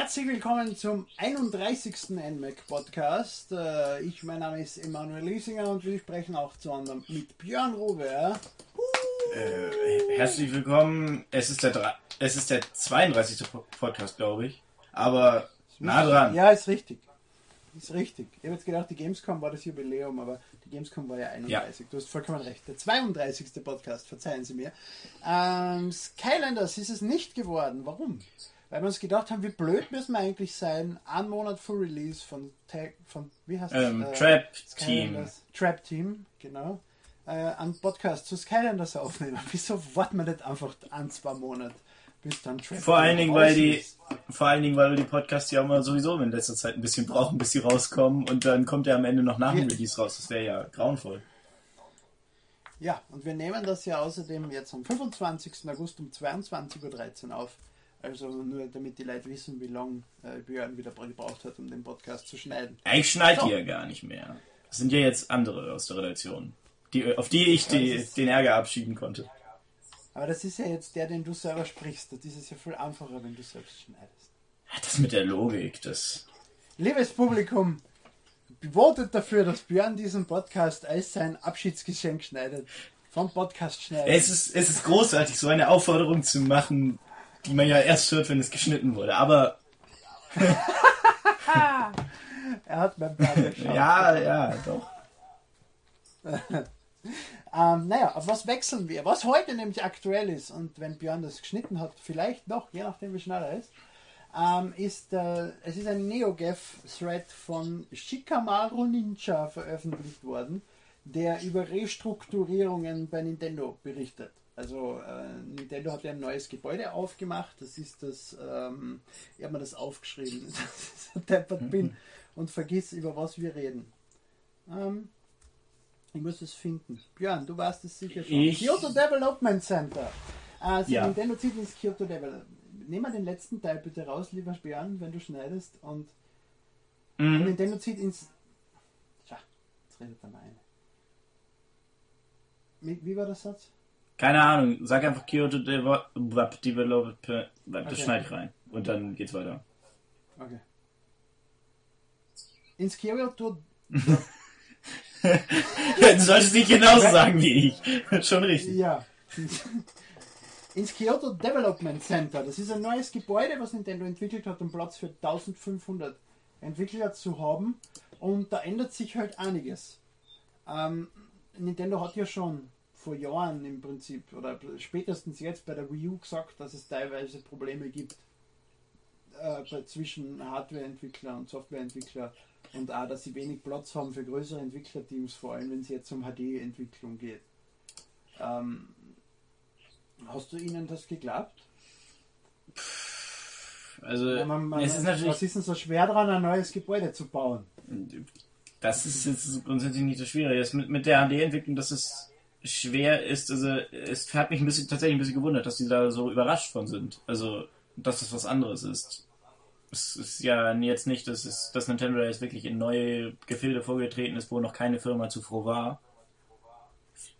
Herzlich willkommen zum 31. NMAC Podcast. Äh, ich, mein Name ist Emanuel Liesinger und wir sprechen auch zu anderem mit Björn Rowe. Äh, herzlich willkommen. Es ist, der, es ist der 32. Podcast, glaube ich. Aber nah dran. Ja, ist richtig. Ist richtig. Ich habe jetzt gedacht, die Gamescom war das Jubiläum, aber die Gamescom war ja 31. Ja. Du hast vollkommen recht. Der 32. Podcast, verzeihen Sie mir. Ähm, Skylanders ist es nicht geworden. Warum? Weil wir uns gedacht haben, wie blöd müssen wir eigentlich sein, einen Monat vor Release von, Tag, von wie heißt ähm, das? Äh, Trap Team. Trap Team, genau. Äh, einen Podcast zu Skylanders aufnehmen. Wieso warten wir nicht einfach ein, zwei Monate, bis dann Trap vor allen Dingen, weil die Vor allen Dingen, weil die Podcasts ja immer sowieso in letzter Zeit ein bisschen brauchen, bis sie rauskommen und dann kommt er am Ende noch nach dem Release raus. Das wäre ja grauenvoll. Ja, und wir nehmen das ja außerdem jetzt am 25. August um 22.13 Uhr auf. Also nur damit die Leute wissen, wie lange äh, Björn wieder gebraucht hat, um den Podcast zu schneiden. Ja, ich schneide so. ja gar nicht mehr. Das sind ja jetzt andere aus der Redaktion, die, auf die ich die, den Ärger abschieben konnte. Aber das ist ja jetzt der, den du selber sprichst. Das ist ja viel einfacher, wenn du selbst schneidest. Das mit der Logik, das. Liebes Publikum, bewotet dafür, dass Björn diesen Podcast als sein Abschiedsgeschenk schneidet. Vom Podcast schneidet. Es ist, es ist großartig, so eine Aufforderung zu machen, die man ja erst hört, wenn es geschnitten wurde. Aber. er hat beim. Ja, ja, doch. ähm, naja, auf was wechseln wir? Was heute nämlich aktuell ist, und wenn Björn das geschnitten hat, vielleicht noch, je nachdem wie schnell er ist, ähm, ist äh, es ist ein NeoGAF-Thread von Shikamaru Ninja veröffentlicht worden, der über Restrukturierungen bei Nintendo berichtet. Also äh, Nintendo hat ja ein neues Gebäude aufgemacht. Das ist das, ähm, ich habe mir das aufgeschrieben, dass ich deppert bin und vergiss, über was wir reden. Ähm, ich muss es finden. Björn, du warst es sicher schon. Ich... Kyoto Development Center. Also ja. Nintendo zieht ins Kyoto Development. Nimm mal den letzten Teil bitte raus, lieber Björn, wenn du schneidest. Und, mhm. Nintendo zieht ins. Tja, jetzt redet er mal eine. Wie war der Satz? Keine Ahnung, sag einfach Kyoto Developer, das okay. schneide ich rein. Und dann geht's weiter. Okay. Ins Kyoto. du solltest nicht genauso sagen wie ich. Schon richtig. Ja. Ins Kyoto Development Center. Das ist ein neues Gebäude, was Nintendo entwickelt hat, um Platz für 1500 Entwickler zu haben. Und da ändert sich halt einiges. Ähm, Nintendo hat ja schon vor Jahren im Prinzip oder spätestens jetzt bei der Wii U gesagt, dass es teilweise Probleme gibt äh, zwischen Hardwareentwickler und Softwareentwickler und auch, dass sie wenig Platz haben für größere Entwicklerteams, vor allem wenn es jetzt um HD-Entwicklung geht. Ähm, hast du ihnen das geglaubt? Also, ja, man, man, es ist natürlich. Was ist denn so schwer daran, ein neues Gebäude zu bauen? Das ist jetzt grundsätzlich nicht so schwierig. mit, mit der HD-Entwicklung, das ist schwer ist, also es hat mich ein bisschen tatsächlich ein bisschen gewundert, dass die da so überrascht von sind. Also, dass das was anderes ist. Es ist ja jetzt nicht, dass, es, dass Nintendo jetzt wirklich in neue Gefilde vorgetreten ist, wo noch keine Firma zuvor war.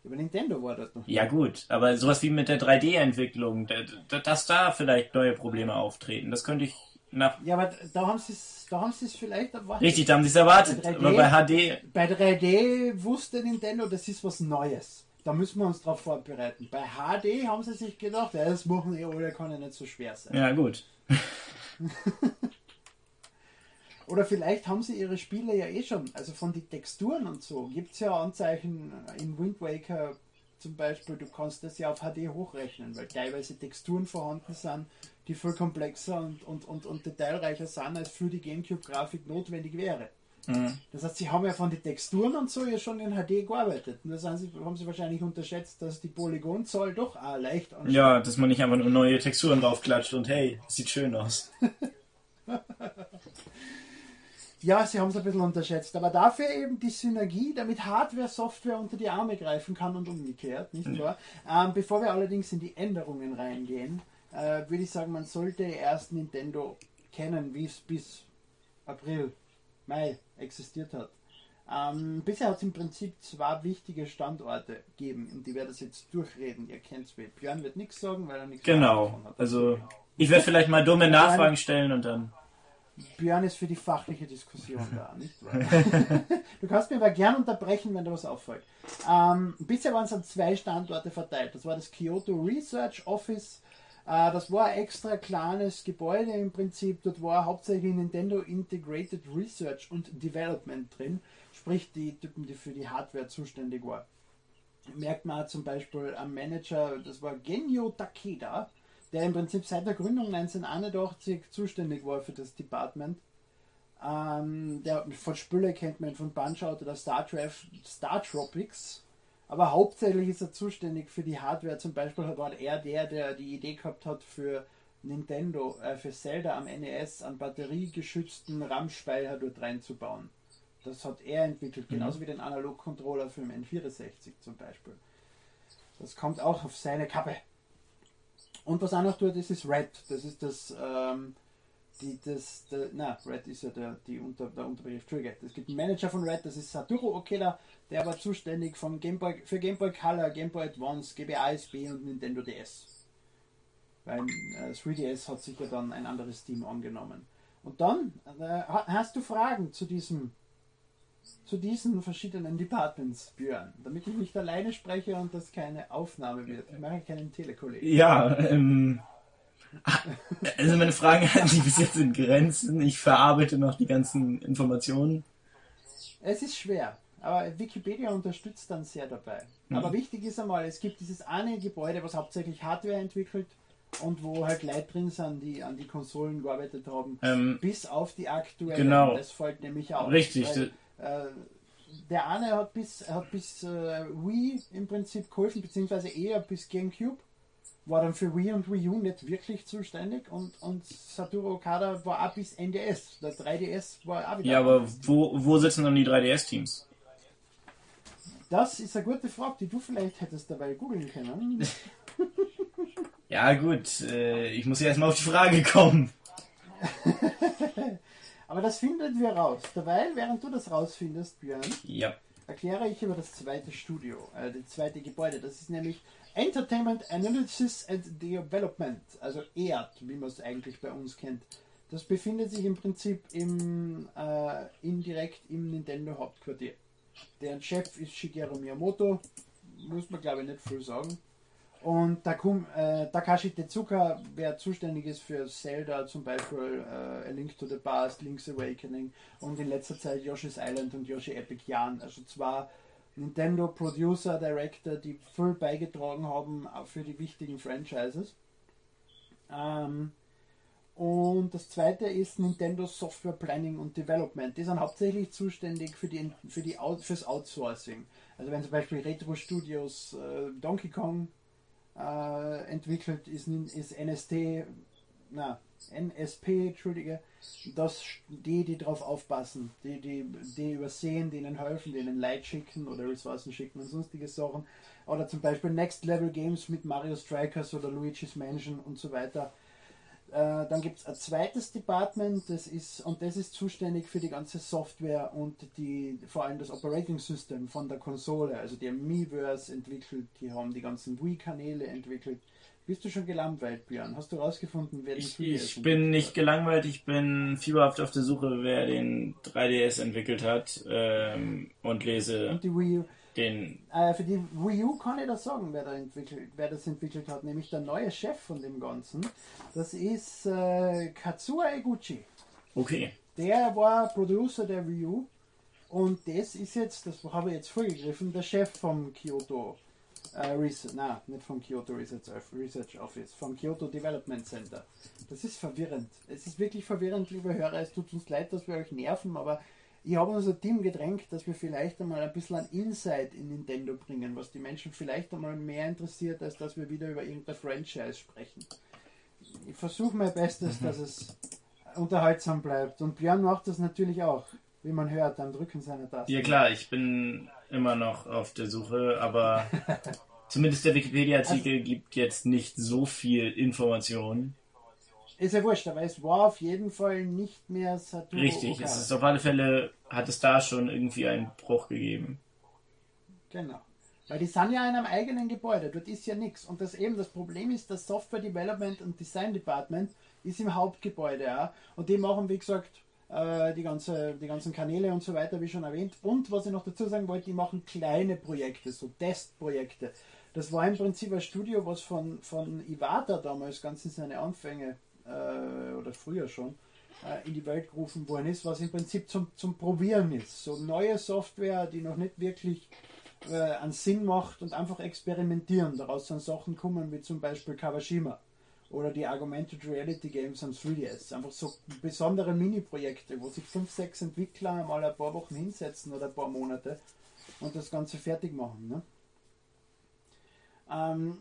Über Nintendo war das noch. Ja gut, aber sowas wie mit der 3D-Entwicklung, dass da vielleicht neue Probleme auftreten, das könnte ich nach... Ja, aber da haben sie es da haben sie es vielleicht erwartet. Richtig, da haben sie es erwartet. Bei 3D, aber bei HD... Bei 3D wusste Nintendo, das ist was Neues. Da müssen wir uns darauf vorbereiten. Bei HD haben sie sich gedacht, ja, das machen eh alle, kann ja nicht so schwer sein. Ja, gut. Oder vielleicht haben sie ihre Spiele ja eh schon, also von den Texturen und so, gibt es ja Anzeichen in Wind Waker zum Beispiel, du kannst das ja auf HD hochrechnen, weil teilweise Texturen vorhanden sind, die viel komplexer und, und, und, und detailreicher sind, als für die Gamecube-Grafik notwendig wäre. Mhm. Das heißt, sie haben ja von den Texturen und so ja schon in HD gearbeitet. Und das haben sie, wahrscheinlich unterschätzt, dass die Polygonzahl doch auch leicht anschaut. Ja, dass man nicht einfach nur neue Texturen draufklatscht und hey, sieht schön aus. ja, sie haben es ein bisschen unterschätzt. Aber dafür eben die Synergie, damit Hardware, Software unter die Arme greifen kann und umgekehrt, nicht ja. wahr? Ähm, bevor wir allerdings in die Änderungen reingehen, äh, würde ich sagen, man sollte erst Nintendo kennen, wie es bis April Mai existiert hat. Ähm, bisher hat es im Prinzip zwei wichtige Standorte gegeben, und die werde ich jetzt durchreden. Ihr kennt es, Björn wird nichts sagen, weil er nichts Genau, also ich werde vielleicht mal dumme Nachfragen stellen und dann. Björn ist für die fachliche Diskussion da, nicht wahr? du kannst mir aber gern unterbrechen, wenn dir was auffällt. Ähm, bisher waren es an zwei Standorte verteilt. Das war das Kyoto Research Office. Äh, das war ein extra kleines Gebäude im Prinzip. Dort war hauptsächlich Nintendo Integrated Research und Development drin. Sprich, die Typen, die für die Hardware zuständig waren. Merkt man zum Beispiel am Manager, das war Genyo Takeda der im Prinzip seit der Gründung 1981 zuständig war für das Department. Ähm, der von Spülle kennt man von Punch-Out oder Star, Star Tropics. Aber hauptsächlich ist er zuständig für die Hardware. Zum Beispiel war er der, der die Idee gehabt hat für Nintendo, äh, für Zelda am NES einen batteriegeschützten RAM-Speicher dort reinzubauen. Das hat er entwickelt, mhm. genauso wie den Analog-Controller für den N64 zum Beispiel. Das kommt auch auf seine Kappe. Und was auch noch tut, das ist Red. Das ist das, ähm, die, das, der, na, Red ist ja der, die Unter, der Unterbegriff. Entschuldige. Es gibt einen Manager von Red, das ist Satoru Okeda, der war zuständig vom Game Boy, für Game Boy Color, Game Boy Advance, GBASB und Nintendo DS. Beim äh, 3DS hat sich ja dann ein anderes Team angenommen. Und dann äh, hast du Fragen zu diesem zu diesen verschiedenen Departments, Björn, damit ich nicht alleine spreche und das keine Aufnahme wird. Ich mache keinen Telekollegen. Ja, ähm, also meine Fragen halten sich bis jetzt in Grenzen. Ich verarbeite noch die ganzen Informationen. Es ist schwer, aber Wikipedia unterstützt dann sehr dabei. Mhm. Aber wichtig ist einmal, es gibt dieses eine Gebäude, was hauptsächlich Hardware entwickelt und wo halt Leute drin sind, die an die Konsolen gearbeitet haben, ähm, bis auf die aktuellen. Genau. Das fällt nämlich auch. Richtig. Weil, äh, der eine hat bis, hat bis äh, Wii im Prinzip geholfen, beziehungsweise eher bis GameCube. War dann für Wii und Wii U nicht wirklich zuständig und, und Satoru Okada war auch bis NDS. Der 3DS war auch wieder. Ja, aber wo, wo sitzen dann die 3DS-Teams? Das ist eine gute Frage, die du vielleicht hättest dabei googeln können. ja, gut, äh, ich muss ja erstmal auf die Frage kommen. Aber das finden wir raus. Dabei, während du das rausfindest, Björn, ja. erkläre ich über das zweite Studio, äh, das zweite Gebäude. Das ist nämlich Entertainment Analysis and Development, also EAD, wie man es eigentlich bei uns kennt. Das befindet sich im Prinzip im, äh, indirekt im Nintendo Hauptquartier. Deren Chef ist Shigeru Miyamoto, muss man glaube ich nicht viel sagen. Und Takum, äh, Takashi Tezuka, wer zuständig ist für Zelda, zum Beispiel äh, A Link to the Past, Link's Awakening und in letzter Zeit Yoshi's Island und Yoshi Epic Yarn. Also zwar Nintendo Producer, Director, die voll beigetragen haben für die wichtigen Franchises. Ähm, und das zweite ist Nintendo Software Planning und Development. Die sind hauptsächlich zuständig für die, für die fürs Outsourcing. Also wenn zum Beispiel Retro Studios äh, Donkey Kong äh, entwickelt, ist, ist NST, na, NSP, Entschuldige, dass die, die drauf aufpassen, die, die, die übersehen, denen helfen, denen Leid schicken oder Ressourcen schicken und sonstige Sachen. Oder zum Beispiel Next Level Games mit Mario Strikers oder Luigi's Mansion und so weiter. Äh, dann gibt es ein zweites Department, das ist, und das ist zuständig für die ganze Software und die, vor allem das Operating System von der Konsole. Also die haben Miiverse entwickelt, die haben die ganzen Wii-Kanäle entwickelt. Bist du schon gelangweilt, Björn? Hast du rausgefunden, wer ich, ich bin nicht gelangweilt, ich bin fieberhaft auf der Suche, wer den 3DS entwickelt hat ähm, und lese. Und die Wii U den. Äh, für die Wii U kann ich das sagen, wer, da entwickelt, wer das entwickelt hat, nämlich der neue Chef von dem Ganzen. Das ist äh, Katsuya Eguchi. Okay. Der war Producer der Wii U und das ist jetzt, das habe ich jetzt vorgegriffen, der Chef vom Kyoto äh, Research, na, nicht vom Kyoto Research, Research Office, vom Kyoto Development Center. Das ist verwirrend. Es ist wirklich verwirrend, liebe Hörer. Es tut uns leid, dass wir euch nerven, aber ich habe unser Team gedrängt, dass wir vielleicht einmal ein bisschen an Insight in Nintendo bringen, was die Menschen vielleicht einmal mehr interessiert, als dass wir wieder über irgendein Franchise sprechen. Ich versuche mein Bestes, mhm. dass es unterhaltsam bleibt. Und Björn macht das natürlich auch, wie man hört, am Drücken seiner Taste. Ja klar, ich bin immer noch auf der Suche, aber zumindest der Wikipedia-Artikel also, gibt jetzt nicht so viel Information. Ist ja wurscht, aber es war auf jeden Fall nicht mehr Satoru Richtig, Okada. es ist auf alle Fälle, hat es da schon irgendwie einen Bruch gegeben. Genau. Weil die sind ja in einem eigenen Gebäude, dort ist ja nichts. Und das eben das Problem ist, das Software Development und Design Department ist im Hauptgebäude. Ja. Und die machen, wie gesagt, äh, die, ganze, die ganzen Kanäle und so weiter, wie schon erwähnt. Und was ich noch dazu sagen wollte, die machen kleine Projekte, so Testprojekte. Das war im Prinzip ein Studio, was von, von Iwata damals ganz in seine Anfänge, äh, oder früher schon, äh, in die Welt gerufen worden ist, was im Prinzip zum, zum Probieren ist. So neue Software, die noch nicht wirklich äh, einen Sinn macht und einfach experimentieren. Daraus sind Sachen kommen wie zum Beispiel Kawashima oder die Augmented Reality Games am 3DS. Einfach so besondere Mini-Projekte, wo sich fünf, sechs Entwickler mal ein paar Wochen hinsetzen oder ein paar Monate und das Ganze fertig machen. Ne? Ähm,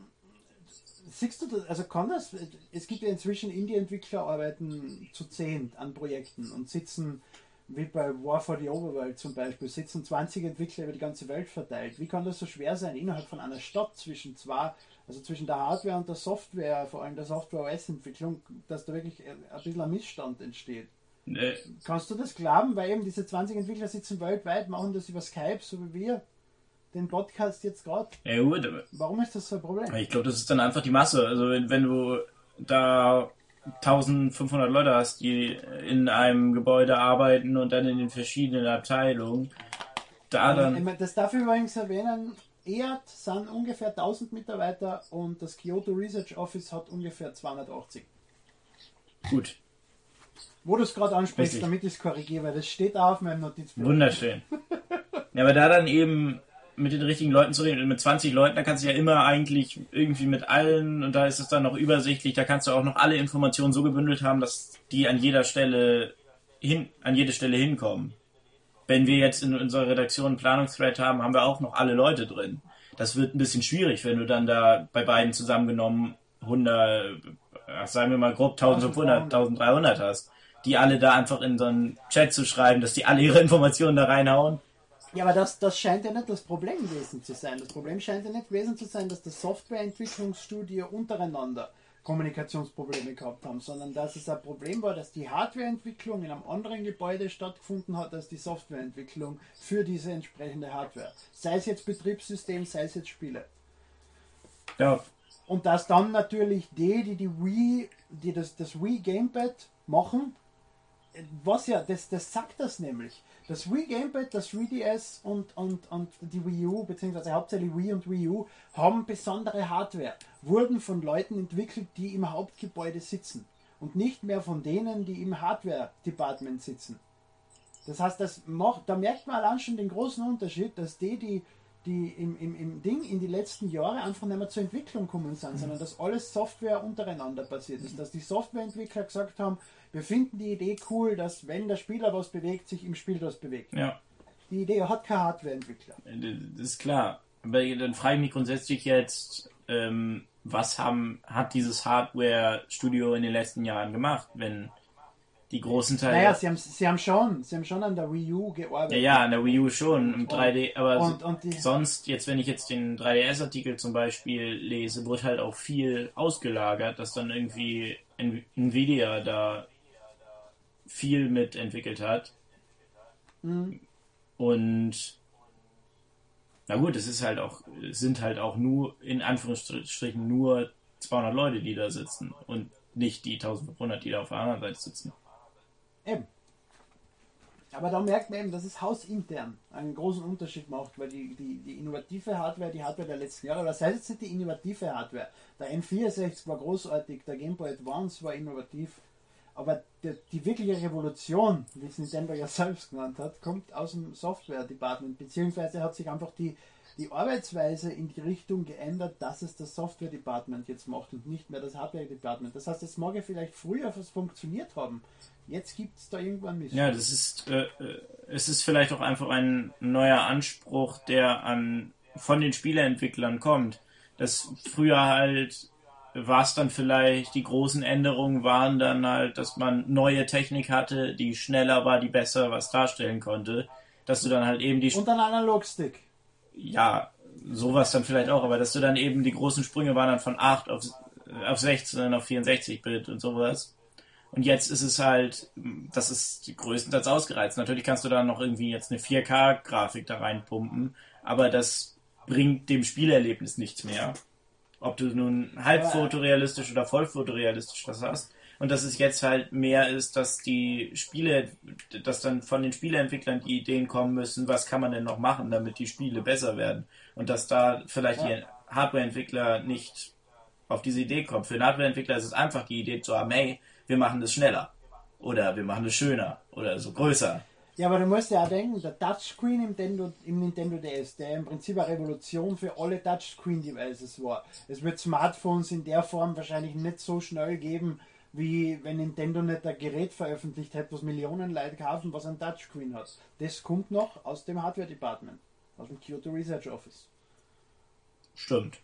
siehst du das, also kann das, es gibt ja inzwischen Indie-Entwickler arbeiten zu zehn an Projekten und sitzen wie bei War for the Overworld zum Beispiel, sitzen 20 Entwickler über die ganze Welt verteilt. Wie kann das so schwer sein, innerhalb von einer Stadt zwischen zwei, also zwischen der Hardware und der Software, vor allem der Software-OS-Entwicklung, dass da wirklich ein bisschen ein Missstand entsteht? Nee. Kannst du das glauben? Weil eben diese 20 Entwickler sitzen weltweit, machen das über Skype, so wie wir den Podcast jetzt gerade. Ja, gut, aber Warum ist das so ein Problem? Ich glaube, das ist dann einfach die Masse. Also wenn, wenn du da 1500 Leute hast, die in einem Gebäude arbeiten und dann in den verschiedenen Abteilungen. Da dann das darf ich übrigens erwähnen, EAT sind ungefähr 1000 Mitarbeiter und das Kyoto Research Office hat ungefähr 280. Gut. Wo du es gerade ansprichst, Richtig. damit ich es korrigiere, weil das steht auf meinem Notizblock. Wunderschön. ja, aber da dann eben mit den richtigen Leuten zu reden. Mit 20 Leuten, da kannst du ja immer eigentlich irgendwie mit allen und da ist es dann noch übersichtlich, da kannst du auch noch alle Informationen so gebündelt haben, dass die an jeder Stelle hin, an jede Stelle hinkommen. Wenn wir jetzt in unserer Redaktion einen Planungsthread haben, haben wir auch noch alle Leute drin. Das wird ein bisschen schwierig, wenn du dann da bei beiden zusammengenommen 100, sagen wir mal grob 1500, 1300 hast, die alle da einfach in so einen Chat zu schreiben, dass die alle ihre Informationen da reinhauen ja, aber das, das scheint ja nicht das Problem gewesen zu sein. Das Problem scheint ja nicht gewesen zu sein, dass das Softwareentwicklungsstudio untereinander Kommunikationsprobleme gehabt haben, sondern dass es ein Problem war, dass die Hardwareentwicklung in einem anderen Gebäude stattgefunden hat als die Softwareentwicklung für diese entsprechende Hardware. Sei es jetzt Betriebssystem, sei es jetzt Spiele. Ja. Und dass dann natürlich die, die die Wii, die das, das Wii Gamepad machen, was ja, das, das sagt das nämlich. Das Wii Gamepad, das 3DS und, und, und die Wii U, beziehungsweise hauptsächlich Wii und Wii U, haben besondere Hardware, wurden von Leuten entwickelt, die im Hauptgebäude sitzen und nicht mehr von denen, die im Hardware-Department sitzen. Das heißt, das macht, da merkt man allein schon den großen Unterschied, dass die, die, die im, im, im Ding in die letzten Jahre einfach nicht mehr zur Entwicklung gekommen sind, sondern dass alles Software untereinander passiert ist. Dass die Softwareentwickler gesagt haben, wir finden die Idee cool, dass wenn der Spieler was bewegt, sich im Spiel was bewegt. Ja. Die Idee hat kein Hardwareentwickler. Das ist klar. Aber dann frage ich mich grundsätzlich jetzt, ähm, was haben, hat dieses Hardware-Studio in den letzten Jahren gemacht, wenn die großen Teile. Naja, sie haben, sie haben schon, sie haben schon an der Wii U gearbeitet. Ja, ja, an der Wii U schon, im 3D, aber und, und die, sonst, jetzt wenn ich jetzt den 3DS-Artikel zum Beispiel lese, wird halt auch viel ausgelagert, dass dann irgendwie Nvidia da viel mitentwickelt hat. Mhm. Und na gut, es ist halt auch, sind halt auch nur, in Anführungsstrichen, nur 200 Leute, die da sitzen und nicht die 1500, die da auf der anderen Seite sitzen. Eben. Aber da merkt man eben, dass es hausintern einen großen Unterschied macht, weil die, die, die innovative Hardware, die Hardware der letzten Jahre, das heißt jetzt nicht die innovative Hardware. Der N64 war großartig, der Game Boy Advance war innovativ, aber die, die wirkliche Revolution, wie es Nintendo ja selbst genannt hat, kommt aus dem Software-Department, beziehungsweise hat sich einfach die, die Arbeitsweise in die Richtung geändert, dass es das Software-Department jetzt macht und nicht mehr das Hardware-Department. Das heißt, es mag ja vielleicht früher was funktioniert haben. Jetzt gibt es da irgendwann Mist. Ja, das ist, äh, äh, es ist vielleicht auch einfach ein neuer Anspruch, der an, von den Spieleentwicklern kommt. Das früher halt war es dann vielleicht, die großen Änderungen waren dann halt, dass man neue Technik hatte, die schneller war, die besser was darstellen konnte. Dass du dann halt eben die. Und ein Analogstick. Ja, sowas dann vielleicht auch, aber dass du dann eben die großen Sprünge waren dann von 8 auf, auf 16 auf 64-Bit und sowas. Und jetzt ist es halt, das ist größtenteils ausgereizt. Natürlich kannst du da noch irgendwie jetzt eine 4K-Grafik da reinpumpen, aber das bringt dem Spielerlebnis nichts mehr. Ob du nun halb Aber- fotorealistisch oder voll fotorealistisch das hast. Und dass es jetzt halt mehr ist, dass die Spiele, dass dann von den Spieleentwicklern die Ideen kommen müssen, was kann man denn noch machen, damit die Spiele besser werden. Und dass da vielleicht Ja. die Hardware-Entwickler nicht auf diese Idee kommen. Für den Hardware-Entwickler ist es einfach die Idee zu haben, hey, wir machen das schneller. Oder wir machen es schöner. Oder so größer. Ja, aber du musst ja auch denken, der Touchscreen im Nintendo, im Nintendo DS, der im Prinzip eine Revolution für alle Touchscreen-Devices war. Es wird Smartphones in der Form wahrscheinlich nicht so schnell geben, wie wenn Nintendo nicht ein Gerät veröffentlicht hätte, was Millionen Leute kaufen, was ein Touchscreen hat. Das kommt noch aus dem Hardware-Department, aus dem Kyoto Research Office. Stimmt.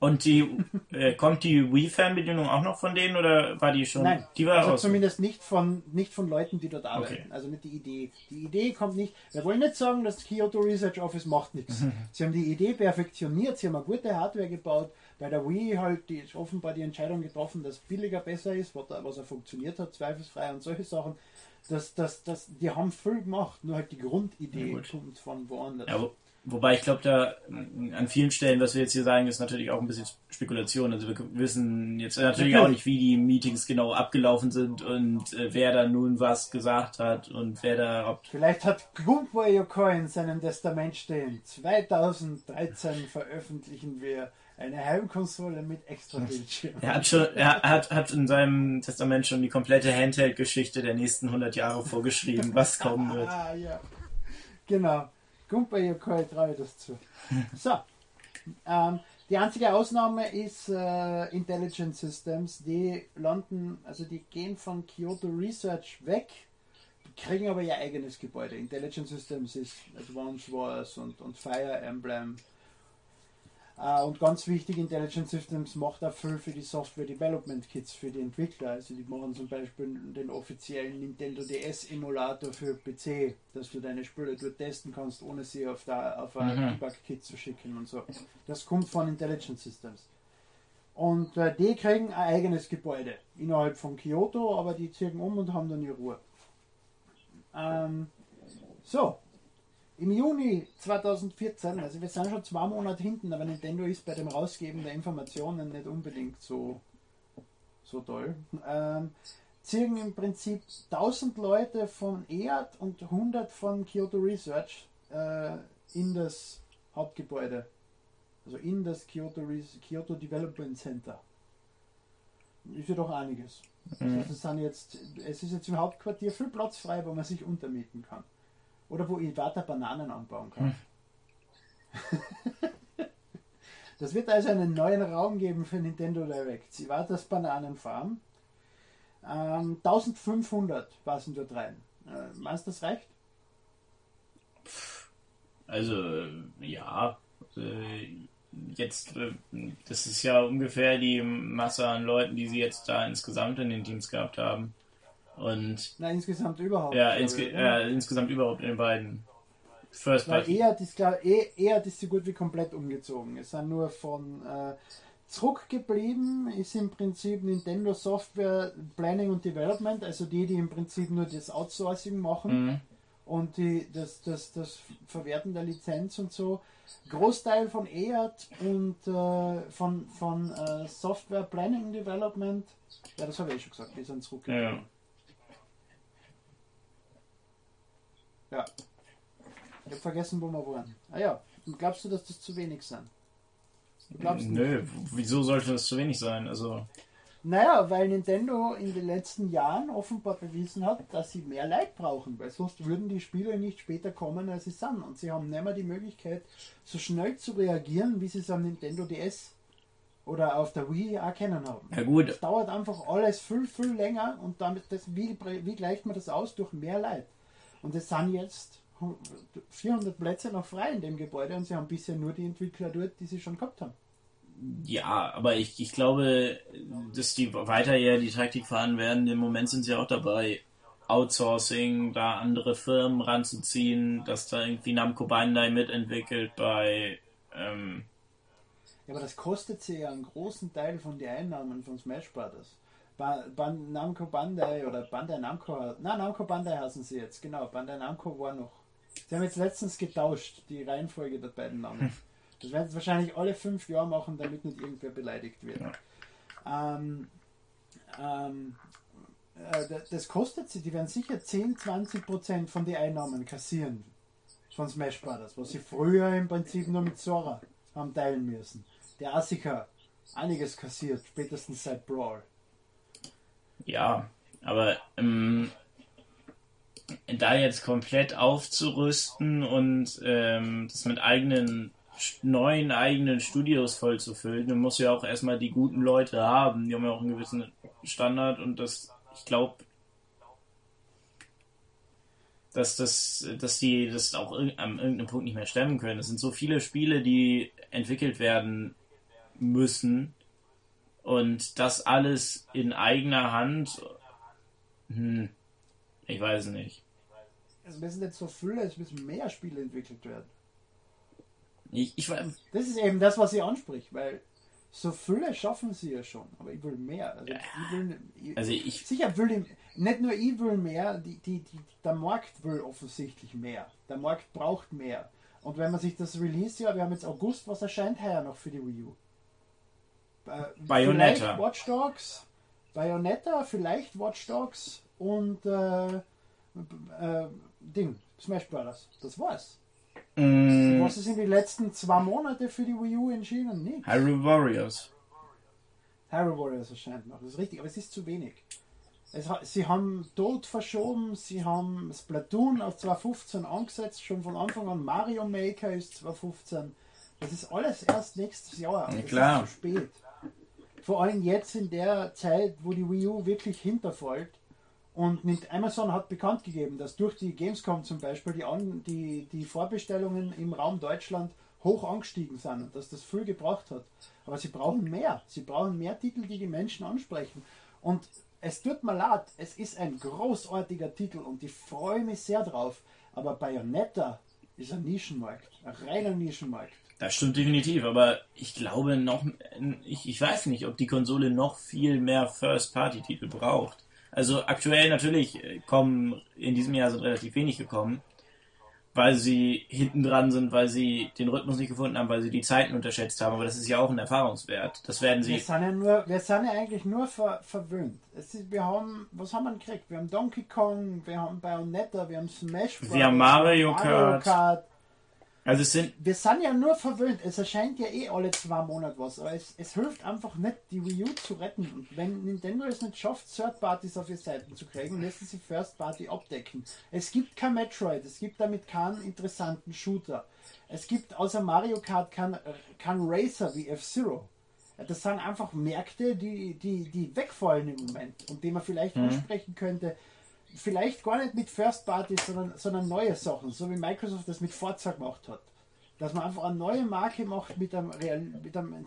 Und die, äh, kommt die Wii-Fernbedienung auch noch von denen oder war die schon? Nein, die war also raus. zumindest nicht von, nicht von Leuten, die dort arbeiten. Okay. Also nicht die Idee. Die Idee kommt nicht. Wir wollen nicht sagen, das Kyoto Research Office macht nichts. Sie haben die Idee perfektioniert, sie haben eine gute Hardware gebaut. Bei der Wii halt die, ist offenbar die Entscheidung getroffen, dass billiger besser ist, was, was er funktioniert hat, zweifelsfrei und solche Sachen. Das, das, das, die haben viel gemacht, nur halt die Grundidee Ja, kommt von woanders. Ja, wobei ich glaube, da an vielen Stellen, was wir jetzt hier sagen, ist natürlich auch ein bisschen Spekulation. Also wir wissen jetzt natürlich auch nicht, wie die Meetings genau abgelaufen sind und äh, wer da nun was gesagt hat und wer da ob Vielleicht hat Yokoi in seinem Testament stehen. 2013 veröffentlichen wir eine Heimkonsole mit extra Bildschirm. er hat schon, er hat, hat in seinem Testament schon die komplette Handheld-Geschichte der nächsten 100 Jahre vorgeschrieben, was kommen wird. Ah, ja. Genau. Grumpo Yokoi traue ich das zu. So. Ähm, die einzige Ausnahme ist äh, Intelligent Systems. Die landen, also die gehen von Kyoto Research weg, kriegen aber ihr eigenes Gebäude. Intelligent Systems ist Advance Wars und, und Fire Emblem. Äh, und ganz wichtig, Intelligent Systems macht auch viel für die Software Development Kits für die Entwickler. Also die machen zum Beispiel den offiziellen Nintendo DS Emulator für PC, dass du deine Spiele dort testen kannst, ohne sie auf, der, auf ein Mhm. Debug Kit zu schicken und so. Das kommt von Intelligent Systems. Und äh, die kriegen ein eigenes Gebäude innerhalb von Kyoto, aber die ziehen um und haben dann ihre Ruhe. Ähm, so, im Juni 2014, also wir sind schon zwei Monate hinten, aber Nintendo ist bei dem Rausgeben der Informationen nicht unbedingt so, so toll. Ähm, ziehen im Prinzip 1000 Leute von EAD und 100 von Kyoto Research äh, in das Hauptgebäude. Also in das Kyoto, Res- Kyoto Development Center. Ist ja doch einiges. Mhm. Also es, sind jetzt, es ist jetzt im Hauptquartier viel Platz frei, wo man sich untermieten kann. Oder wo Iwata Bananen anbauen kann. das wird also einen neuen Raum geben für Nintendo Direct. Iwatas Bananenfarm. Ähm, 1500 passen dort rein. Äh, meinst du, das reicht? Also, äh, ja, äh, jetzt, äh, das ist ja ungefähr die Masse an Leuten, die sie jetzt da insgesamt in den Teams gehabt haben. Und Na, insgesamt überhaupt. ja, insge ich, oder? äh, insgesamt überhaupt in den beiden First Weil er ist, eh- er ist so gut wie komplett umgezogen. Es sind nur von äh, zurückgeblieben, ist im Prinzip Nintendo Software Planning und Development, also die, die im Prinzip nur das Outsourcing machen Mhm. und die, das, das, das Verwerten der Lizenz und so. Großteil von EAD und äh, von, von äh, Software Planning und Development, ja, das habe ich eh schon gesagt, die sind zurückgeblieben. Ja. Ja. Ich habe vergessen, wo wir waren. Ah ja, und glaubst du, dass das zu wenig sind? Du glaubst nicht? Nö, wieso sollte das zu wenig sein? Also, Naja, weil Nintendo in den letzten Jahren offenbar bewiesen hat, dass sie mehr Leid brauchen, weil sonst würden die Spiele nicht später kommen, als sie sind. Und sie haben nicht mehr die Möglichkeit, so schnell zu reagieren, wie sie es am Nintendo DS oder auf der Wii auch kennen haben. ja gut, Es dauert einfach alles viel, viel länger und damit, das, wie, wie gleicht man das aus? Durch mehr Leid. Und es sind jetzt 400 Plätze noch frei in dem Gebäude und sie haben bisher nur die Entwickler dort, die sie schon gehabt haben. Ja, aber ich, ich glaube, dass die weiter ja die Taktik fahren werden. Im Moment sind sie auch dabei, Outsourcing, da andere Firmen ranzuziehen, dass da irgendwie Namco Bandai mitentwickelt bei, ähm, Ja, aber das kostet sie ja einen großen Teil von den Einnahmen von Smash Brothers. Ba Ban Namco Bandai oder Bandai Namco, na Namco Bandai heißen sie jetzt, genau. Bandai Namco war noch. Sie haben jetzt letztens getauscht, die Reihenfolge der beiden Namen. Das werden sie wahrscheinlich alle fünf Jahre machen, damit nicht irgendwer beleidigt wird. Ähm, ähm, äh, das kostet sie, die werden sicher 10, 20 Prozent von den Einnahmen kassieren von Smash Brothers, was sie früher im Prinzip nur mit Sora haben teilen müssen. Der sicher einiges kassiert, spätestens seit Brawl. Ja, aber ähm, da jetzt komplett aufzurüsten und ähm, das mit eigenen neuen eigenen Studios vollzufüllen, dann muss ja auch erstmal die guten Leute haben. Die haben ja auch einen gewissen Standard und das, ich glaube, dass das, dass die das auch an irgendeinem Punkt nicht mehr stemmen können. Es sind so viele Spiele, die entwickelt werden müssen und das alles in eigener Hand. Hm, ich weiß nicht. Es müssen nicht so viele, es müssen mehr Spiele entwickelt werden. Ich, ich, das ist eben das, was ich anspricht, weil so viele schaffen sie ja schon, aber ich will mehr. Also, ich will, ich, also ich, sicher will ich, nicht nur ich will mehr, die, die, die, der Markt will offensichtlich mehr. Der Markt braucht mehr. Und wenn man sich das Release ja, wir haben jetzt August, was erscheint heuer noch für die Wii U? Äh, Bayonetta. Watch Dogs, Bayonetta, vielleicht Watch Dogs und äh, äh, Ding, Smash Brothers. Das war's. Mm. Was ist in den letzten zwei Monaten für die Wii U entschieden? Nichts. Hyrule Warriors. Hyrule Warriors erscheint noch, das ist richtig, aber es ist zu wenig. Es, sie haben Tod verschoben, sie haben Splatoon auf 2015 angesetzt, schon von Anfang an Mario Maker ist 2015. Das ist alles erst nächstes Jahr. Ja, klar. zu spät. Vor allem jetzt in der Zeit, wo die Wii U wirklich hinterfällt, und Amazon hat bekannt gegeben, dass durch die Gamescom zum Beispiel die, An die, die Vorbestellungen im Raum Deutschland hoch angestiegen sind und dass das viel gebracht hat. Aber sie brauchen mehr. Sie brauchen mehr Titel, die die Menschen ansprechen. Und es tut mir leid, es ist ein großartiger Titel und ich freue mich sehr drauf. Aber Bayonetta ist ein Nischenmarkt, ein reiner Nischenmarkt. Das stimmt definitiv, aber ich glaube noch, ich, ich weiß nicht, ob die Konsole noch viel mehr First-Party-Titel braucht. Also aktuell natürlich äh, kommen, in diesem Jahr sind relativ wenig gekommen, weil sie hinten dran sind, weil sie den Rhythmus nicht gefunden haben, weil sie die Zeiten unterschätzt haben. Aber das ist ja auch ein Erfahrungswert. Das werden sie. Wir sind ja, nur, wir sind ja eigentlich nur ver, verwöhnt. Ist, wir haben, was haben wir gekriegt? Wir haben Donkey Kong, wir haben Bayonetta, wir haben Smash Bros. Wir haben Mario, Mario Kart. Also es sind wir sind ja nur verwöhnt. Es erscheint ja eh alle zwei Monate was, aber es, es hilft einfach nicht, die Wii U zu retten. Und wenn Nintendo es nicht schafft, Third Parties auf ihre Seiten zu kriegen, müssen sie First Party abdecken. Es gibt kein Metroid, es gibt damit keinen interessanten Shooter. Es gibt außer Mario Kart kein, kein Racer wie F-Zero. Das sind einfach Märkte, die, die, die wegfallen im Moment und die man vielleicht mhm. ansprechen könnte vielleicht gar nicht mit First Party, sondern, sondern neue Sachen, so wie Microsoft das mit Forza gemacht hat. Dass man einfach eine neue Marke macht mit einem, Real, mit einem